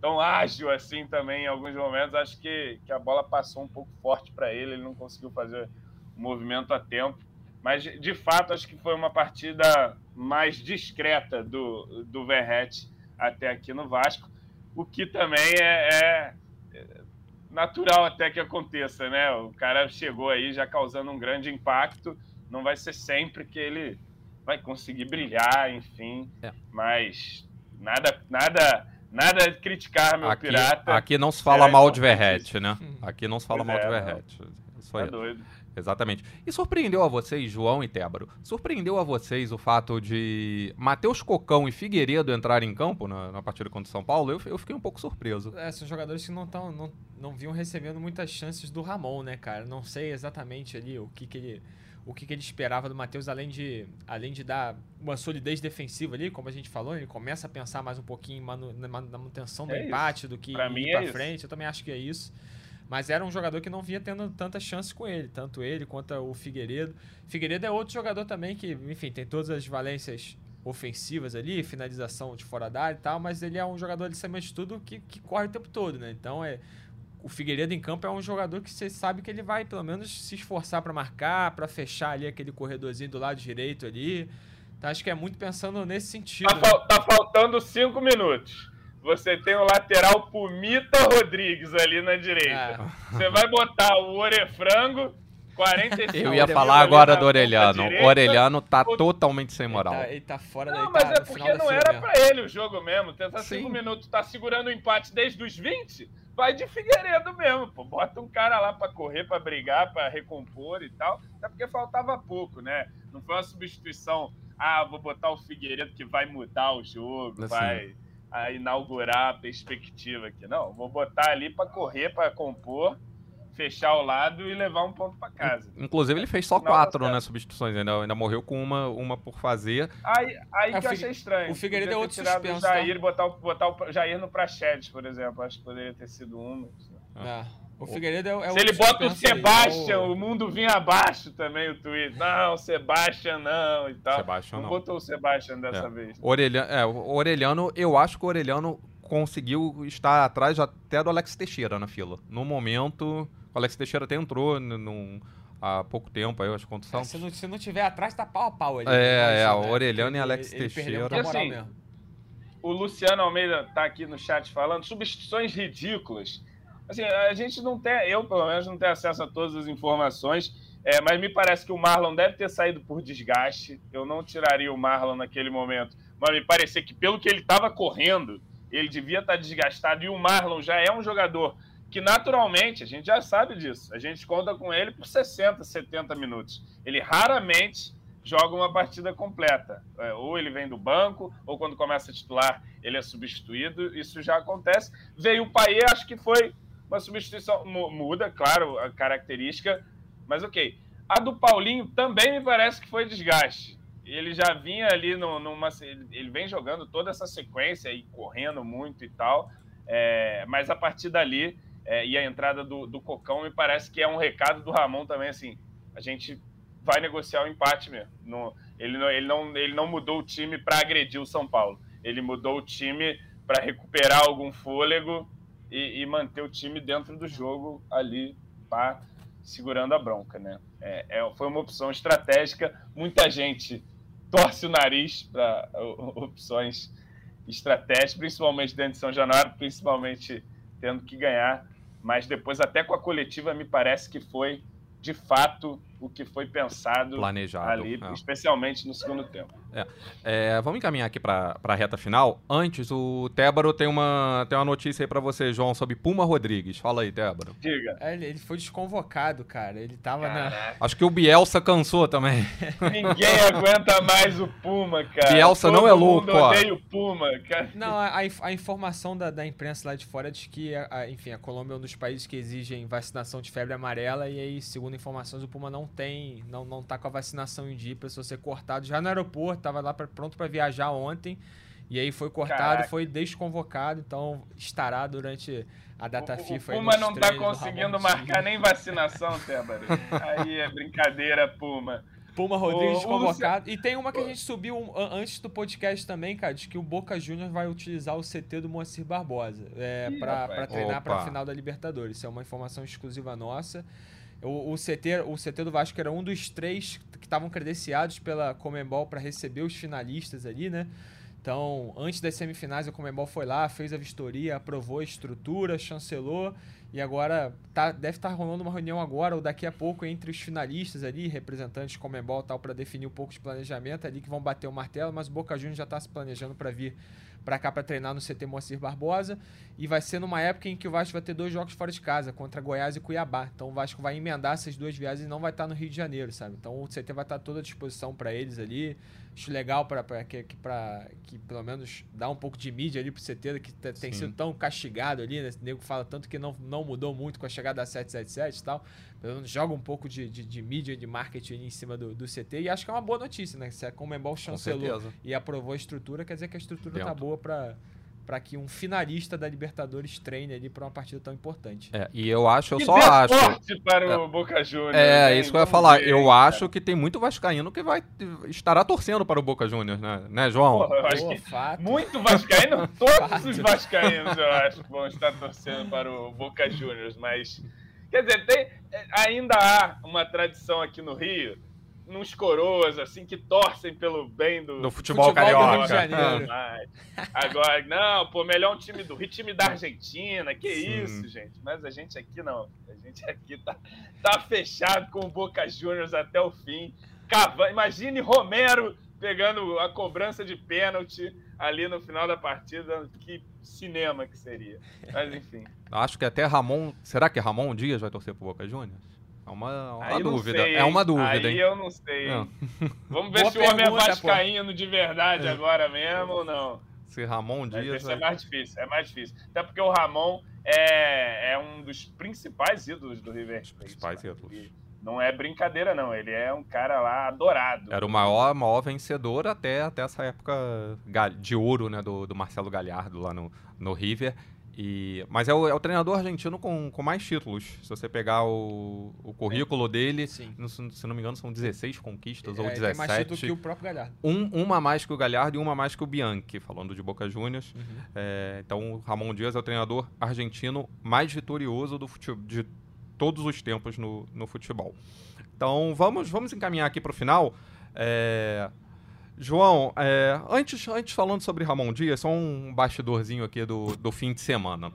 tão ágil assim também em alguns momentos. Acho que, que a bola passou um pouco forte para ele, ele não conseguiu fazer o movimento a tempo. Mas, de fato, acho que foi uma partida mais discreta do, do Verrete até aqui no Vasco, o que também é, é natural até que aconteça, né? O cara chegou aí já causando um grande impacto, não vai ser sempre que ele vai conseguir brilhar, enfim. É. Mas nada, nada, nada de criticar meu aqui, pirata. Aqui não se fala mal de Verrete, né? Aqui não se fala pois mal é, de Verrete. Isso aí. É doido. Exatamente. E surpreendeu a vocês, João e Tébaro, surpreendeu a vocês o fato de Matheus Cocão e Figueiredo entrarem em campo na, na partida contra o São Paulo? Eu, eu fiquei um pouco surpreso. É, são jogadores que não, tão, não, não vinham recebendo muitas chances do Ramon, né, cara? Não sei exatamente ali o que, que ele o que, que, ele esperava do Matheus, além de, além de dar uma solidez defensiva ali, como a gente falou, ele começa a pensar mais um pouquinho manu, na, manutenção do é empate do que pra ir para é frente. Eu também acho que é isso. Mas era um jogador que não vinha tendo tanta chance com ele, tanto ele quanto o Figueiredo. Figueiredo é outro jogador também que, enfim, tem todas as valências ofensivas ali, finalização de fora da área e tal, mas ele é um jogador, acima de tudo, que, que corre o tempo todo, né? Então é o Figueiredo em campo é um jogador que você sabe que ele vai pelo menos se esforçar para marcar, para fechar ali aquele corredorzinho do lado direito ali. Então acho que é muito pensando nesse sentido. Tá, né? tá faltando cinco minutos. Você tem o lateral Pumita Rodrigues ali na direita. É. Você vai botar o Orefrango 45 Eu ia falar agora do Orelhano. O Orelhano tá o... totalmente sem moral. Ele tá, ele tá fora Não, mas tá é porque não era para ele o jogo mesmo. Tentar 5 minutos, tá segurando o empate desde os 20 vai de Figueiredo mesmo, pô. Bota um cara lá para correr, para brigar, para recompor e tal. Até porque faltava pouco, né? Não foi uma substituição, ah, vou botar o Figueiredo que vai mudar o jogo, assim. vai a inaugurar a perspectiva aqui. Não, vou botar ali para correr, para compor fechar o lado e levar um ponto para casa. Inclusive, ele fez só quatro né, substituições, ainda, ainda morreu com uma, uma por fazer. Aí, aí é, que eu achei estranho. O Figueiredo é outro suspenso. O Jair, tá? botar, botar o Jair no Prachedes, por exemplo. Acho que poderia ter sido um. Ah. O Figueiredo é, é Se ele bota o Sebastian, o... o mundo vinha abaixo também, o tweet. Não, Sebastian não e tal. Sebastian não. não. botou o Sebastian dessa é. vez. Né? Orelhano, é, o Orelhano, eu acho que o Orelhano conseguiu estar atrás até do Alex Teixeira na fila. No momento, o Alex Teixeira até entrou num, há pouco tempo, aí, eu acho, contra o. É, se, não, se não tiver atrás, tá pau a pau ali. É, é, o né? Orelhano e Alex ele, Teixeira. Ele assim, mesmo. O Luciano Almeida tá aqui no chat falando substituições ridículas. Assim, a gente não tem, eu pelo menos não tenho acesso a todas as informações, é, mas me parece que o Marlon deve ter saído por desgaste. Eu não tiraria o Marlon naquele momento, mas me parecia que pelo que ele estava correndo, ele devia estar tá desgastado e o Marlon já é um jogador que naturalmente, a gente já sabe disso, a gente conta com ele por 60, 70 minutos. Ele raramente joga uma partida completa. É, ou ele vem do banco, ou quando começa a titular, ele é substituído. Isso já acontece. Veio o Paê, acho que foi uma substituição. Muda, claro, a característica, mas ok. A do Paulinho também me parece que foi desgaste. Ele já vinha ali no, numa. Ele vem jogando toda essa sequência e correndo muito e tal. É, mas a partir dali é, e a entrada do, do Cocão me parece que é um recado do Ramon também, assim, a gente vai negociar o empate mesmo. No, ele, não, ele, não, ele não mudou o time para agredir o São Paulo, ele mudou o time para recuperar algum fôlego e, e, manter o time dentro do jogo ali, pá, segurando a bronca, né? É, é, foi uma opção estratégica, muita gente torce o nariz para opções estratégicas, principalmente dentro de São Januário, principalmente tendo que ganhar. Mas depois, até com a coletiva, me parece que foi de fato o que foi pensado Planejado, ali, é. especialmente no segundo tempo. É, vamos encaminhar aqui para a reta final. Antes, o Tébaro tem uma, tem uma notícia aí para você, João, sobre Puma Rodrigues. Fala aí, Tébaro. Diga. É, ele, ele foi desconvocado, cara. Ele tava na. Caraca, Acho que o Bielsa cansou também. [laughs] ninguém aguenta mais o Puma, cara. Bielsa Todo não é mundo louco, ó. odeia o Puma, cara. Não, a, a inf- a informação da, da imprensa lá de fora diz que, a- a- enfim, a Colômbia é um dos países que exigem vacinação de febre amarela e aí, segundo informações, o Puma não tem, não, não tá com a vacinação em dia, precisou ser cortado já no aeroporto, tava lá pra, pronto para viajar ontem e aí foi cortado, Caraca. foi desconvocado, então estará durante a data O- o, FIFA. aí Puma não tá do conseguindo marcar nem vacinação, Tébaro. Aí é brincadeira, Puma. Puma Rodrigues O- o desconvocado. E tem uma que a gente subiu an- antes do podcast também, cara, de que o Boca Juniors vai utilizar o CT do Moacir Barbosa é, pra treinar pra Opa. final da Libertadores. Isso é uma informação exclusiva nossa. O, o CT, o CT do Vasco era um dos três que estavam credenciados pela Comembol para receber os finalistas ali, né? Então, antes das semifinais, a Comembol foi lá, fez a vistoria, aprovou a estrutura, chancelou e agora tá, deve estar rolando uma reunião agora ou daqui a pouco entre os finalistas ali, representantes Comembol tal, para definir um pouco de planejamento ali que vão bater o martelo, mas o Boca Juniors já está se planejando para vir para cá para treinar no CT Moacir Barbosa e vai ser numa época em que o Vasco vai ter dois jogos fora de casa, contra Goiás e Cuiabá. Então o Vasco vai emendar essas duas viagens e não vai estar no Rio de Janeiro, sabe? Então o CT vai estar toda à disposição para eles ali. Acho legal para que, que, pra, que pelo menos dá um pouco de mídia ali pro CT, que te- tem Sim. sido tão castigado ali, né? O nego fala tanto que não, não mudou muito com a chegada da 777 e tal. Pelo menos joga um pouco de, de, de mídia, de marketing em cima do, do CT. E acho que é uma boa notícia, né? Se a Comembol Com chancelou certeza. e aprovou a estrutura, quer dizer que a estrutura tá Dentro. boa para para que um finalista da Libertadores treine ali para uma partida tão importante. É, e eu acho, eu Que só acho. para o Boca Juniors. É, hein? isso que eu ia falar. ver, Eu cara. acho que tem muito vascaíno que vai estará torcendo para o Boca Juniors, né, né João? Porra, eu acho Pô, que fato. muito vascaíno, [laughs] todos Fato. os vascaínos eu acho que vão estar torcendo para o Boca Juniors, mas quer dizer, tem, é, ainda há uma tradição aqui no Rio, nos coroas assim que torcem pelo bem do Do futebol, Futebol do carioca. Rio de Janeiro. Mas, Agora, não, pô, melhor um time do Rio, time da Argentina, que Sim. isso, gente. Mas a gente aqui não. A gente aqui tá, tá fechado com o Boca Juniors até o fim. Cava, imagine Romero pegando a cobrança de pênalti ali no final da partida. Que cinema que seria. Mas enfim. Acho que até Ramon. Será que Ramon Dias vai torcer pro Boca Juniors? É uma, uma dúvida. sei, é uma dúvida, Aí hein? eu não sei. Não. [laughs] Vamos [laughs] ver Boa se o homem é pergunta, pô. vascaíno de verdade É. agora mesmo ou não. Se Ramon Dias. esse é mais difícil, é mais difícil. Até porque o Ramon é, é um dos principais ídolos do River Plate. principais cara. ídolos. E Não é brincadeira, não. Ele é um cara lá adorado. Era o maior, maior vencedor até, até essa época de ouro, né? Do, do Marcelo Galhardo lá no, no River. E, mas é o, é o treinador argentino com, com mais títulos. Se você pegar o, o currículo dele, Sim. não- se não me engano, são 16 conquistas ou É, tem mais título 17. que o próprio Galhardo. Um, uma mais que o Galhardo e uma mais que o Bianchi, falando de Boca Juniors. Uhum. É, então, o Ramon Dias é o treinador argentino mais vitorioso do fute- de todos os tempos no, no futebol. Então, vamos, vamos encaminhar aqui para o final. É, João, é, antes, antes falando sobre Ramon Dias, só um bastidorzinho aqui do, do fim de semana.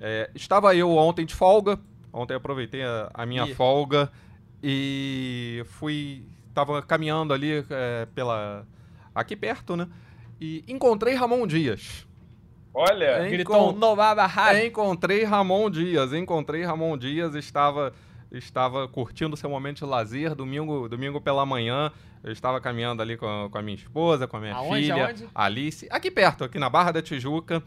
É, estava eu ontem de folga, ontem aproveitei a, a minha Ih. folga e fui, estava caminhando ali é, pela aqui perto, né? E encontrei Ramon Dias. Olha, Hein? Gritou Encon- no Barra Encontrei Ramon Dias, encontrei Ramon Dias, estava estava curtindo seu momento de lazer, domingo, domingo pela manhã, eu estava caminhando ali com, com a minha esposa, com a minha Aonde, filha, aonde? Alice, aqui perto, aqui na Barra da Tijuca.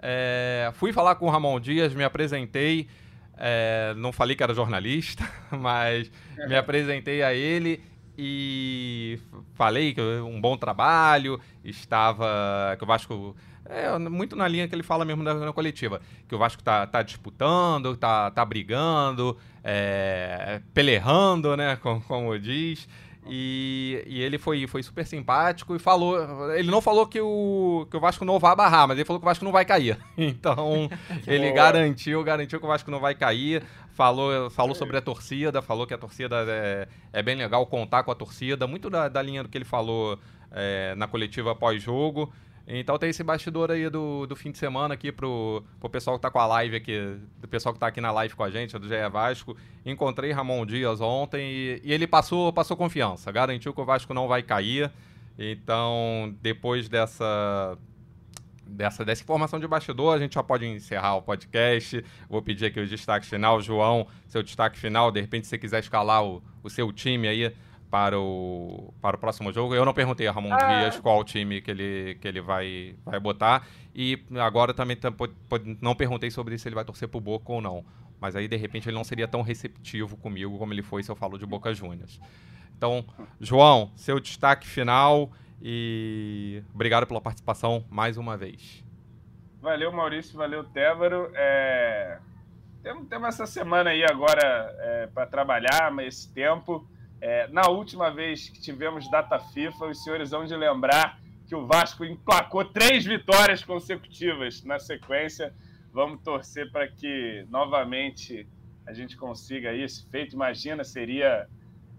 É, fui falar com o Ramon Dias, me apresentei, é, não falei que era jornalista, [laughs] mas me apresentei a ele e falei que um bom trabalho, estava que o Vasco é muito na linha que ele fala mesmo na, coletiva, que o Vasco tá, tá disputando, tá, tá brigando, é, pelerrando, né, como, como diz. E, e ele foi, foi super simpático e falou. Ele não falou que o, que o Vasco não vai barrar, mas ele falou que o Vasco não vai cair. [laughs] Então, ele Boa. garantiu, garantiu que o Vasco não vai cair. Falou, falou sobre a torcida, falou que a torcida é, é bem legal contar com a torcida, muito da, da linha do que ele falou é, na coletiva pós-jogo. Então tem esse bastidor aí do, do fim de semana aqui pro, pro pessoal que tá com a live aqui, do pessoal que tá aqui na live com a gente, do GE Vasco. Encontrei Ramon Dias ontem e, e ele passou, passou confiança, garantiu que o Vasco não vai cair. Então, depois dessa dessa, dessa informação de bastidor, a gente já pode encerrar o podcast. Vou pedir aqui o destaque final. João, seu destaque final. De repente, se você quiser escalar o, o seu time aí para o, para o próximo jogo. Eu não perguntei a Ramon ah. Dias qual time que ele, que ele vai, vai botar. E agora também não perguntei sobre se ele vai torcer pro Boca ou não. Mas aí, de repente, ele não seria tão receptivo comigo como ele foi se eu falo de Boca Juniors. Então, João, seu destaque final e obrigado pela participação mais uma vez. Valeu, Maurício. Valeu, Tévaro. É... Temos, temos essa semana aí agora é, para trabalhar, mas esse tempo. É, na última vez que tivemos data FIFA, os senhores vão de lembrar que o Vasco emplacou três vitórias consecutivas na sequência. Vamos torcer para que novamente a gente consiga esse feito. Imagina, seria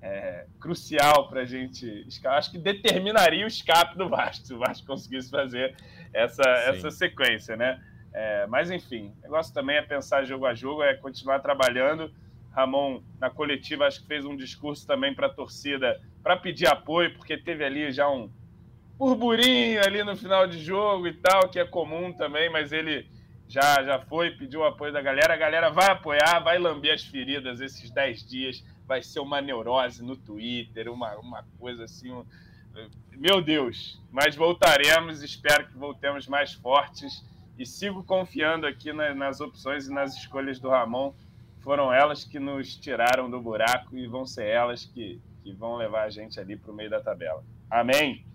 é, crucial para a gente. Acho que determinaria o escape do Vasco se o Vasco conseguisse fazer essa, essa sequência, né? É, mas enfim, o negócio também é pensar jogo a jogo, é continuar trabalhando. Ramon, na coletiva, acho que fez um discurso também para a torcida para pedir apoio, porque teve ali já um burburinho ali no final de jogo e tal, que é comum também, mas ele já, já foi, pediu o apoio da galera. A galera vai apoiar, vai lamber as feridas esses 10 dias vai ser uma neurose no Twitter, uma, uma coisa assim. Um... Meu Deus! Mas voltaremos, espero que voltemos mais fortes e sigo confiando aqui na, nas opções e nas escolhas do Ramon. Foram elas que nos tiraram do buraco e vão ser elas que, que vão levar a gente ali para o meio da tabela. Amém!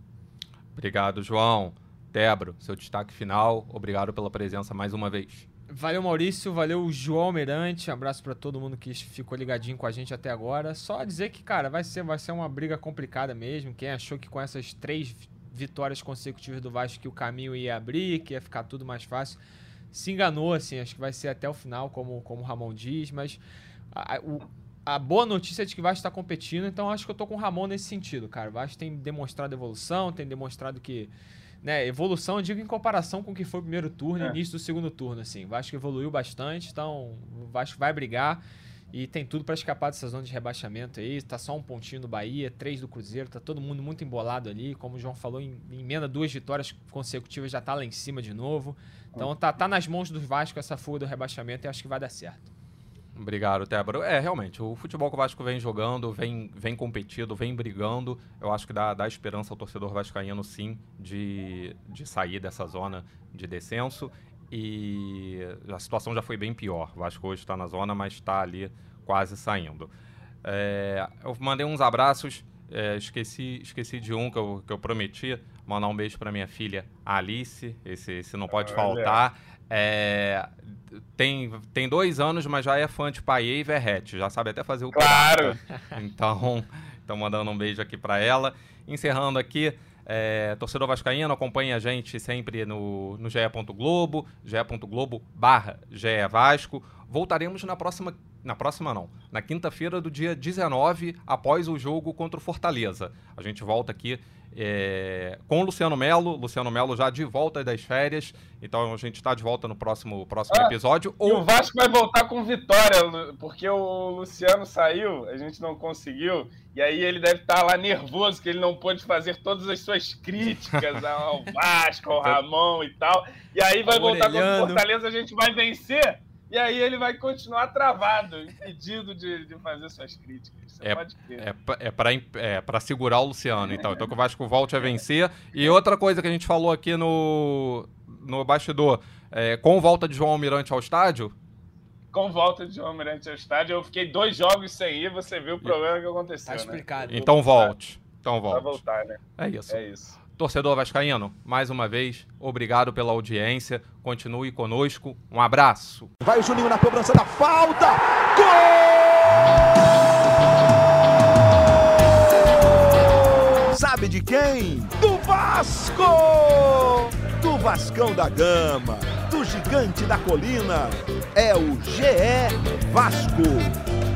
Obrigado, João. Débora, seu destaque final. Obrigado pela presença mais uma vez. Valeu, Maurício. Valeu, João Almirante. Um abraço para todo mundo que ficou ligadinho com a gente até agora. Só dizer que, cara, vai ser, vai ser uma briga complicada mesmo. Quem achou que com essas três vitórias consecutivas do Vasco que o caminho ia abrir, que ia ficar tudo mais fácil, se enganou, assim. Acho que vai ser até o final, como, como o Ramon diz. Mas a, o, a boa notícia é de que o Vasco está competindo. Então acho que eu tô com o Ramon nesse sentido, cara. O Vasco tem demonstrado evolução, tem demonstrado que né, evolução, eu digo em comparação com o que foi o primeiro turno é. início do segundo turno, assim. O Vasco evoluiu bastante, então o Vasco vai brigar e tem tudo para escapar dessa zona de rebaixamento aí. Tá só um pontinho do Bahia, três do Cruzeiro, tá todo mundo muito embolado ali. Como o João falou, em, emenda duas vitórias consecutivas, já tá lá em cima de novo. Então tá, tá nas mãos do Vasco essa fuga do rebaixamento e acho que vai dar certo. Obrigado, Tébaro. É, realmente, o futebol que o Vasco vem jogando, vem, vem competindo, vem brigando, eu acho que dá, dá esperança ao torcedor vascaíno, sim, de, de sair dessa zona de descenso. E a situação já foi bem pior. O Vasco hoje está na zona, mas está ali quase saindo. É, eu mandei uns abraços, é, esqueci, esqueci de um que eu, que eu prometi, mandar um beijo para minha filha Alice, esse, esse não pode faltar. É, tem, tem dois anos, mas já é fã de Paê e Verrete. Já sabe até fazer o Claro! Então, [laughs] então, mandando um beijo aqui para ela. Encerrando aqui, é, torcedor vascaíno, acompanhe a gente sempre no, no ge.globo, ge.globo barra Vasco. Voltaremos na próxima, na próxima não, na quinta-feira do dia 19, após o jogo contra o Fortaleza. A gente volta aqui é, com o Luciano Melo. Luciano Melo já de volta das férias. Então a gente está de volta no próximo, próximo ah, episódio. E ou... o Vasco vai voltar com vitória, porque o Luciano saiu, a gente não conseguiu. E aí ele deve estar tá lá nervoso, que ele não pôde fazer todas as suas críticas ao [laughs] Vasco, ao Ramon e tal. E aí vai voltar com o Fortaleza, a gente vai vencer. E aí ele vai continuar travado, impedido de, de fazer suas críticas. é, é, é para é pra segurar o Luciano, então. Então que o Vasco volte a vencer. E outra coisa que a gente falou aqui no, no bastidor, é, com volta de João Almirante ao estádio... Com volta de João Almirante ao estádio, eu fiquei dois jogos sem ir, você viu o problema que aconteceu, Tá né? explicado. Né? Então volte. Então volte. Vai voltar, né? É isso. É isso. Torcedor Vascaíno, mais uma vez, obrigado pela audiência. Continue conosco. Um abraço. Vai o Juninho na cobrança da falta. Gol! Sabe de quem? Do Vasco! Do Vascão da Gama, do Gigante da Colina. É o GE Vasco.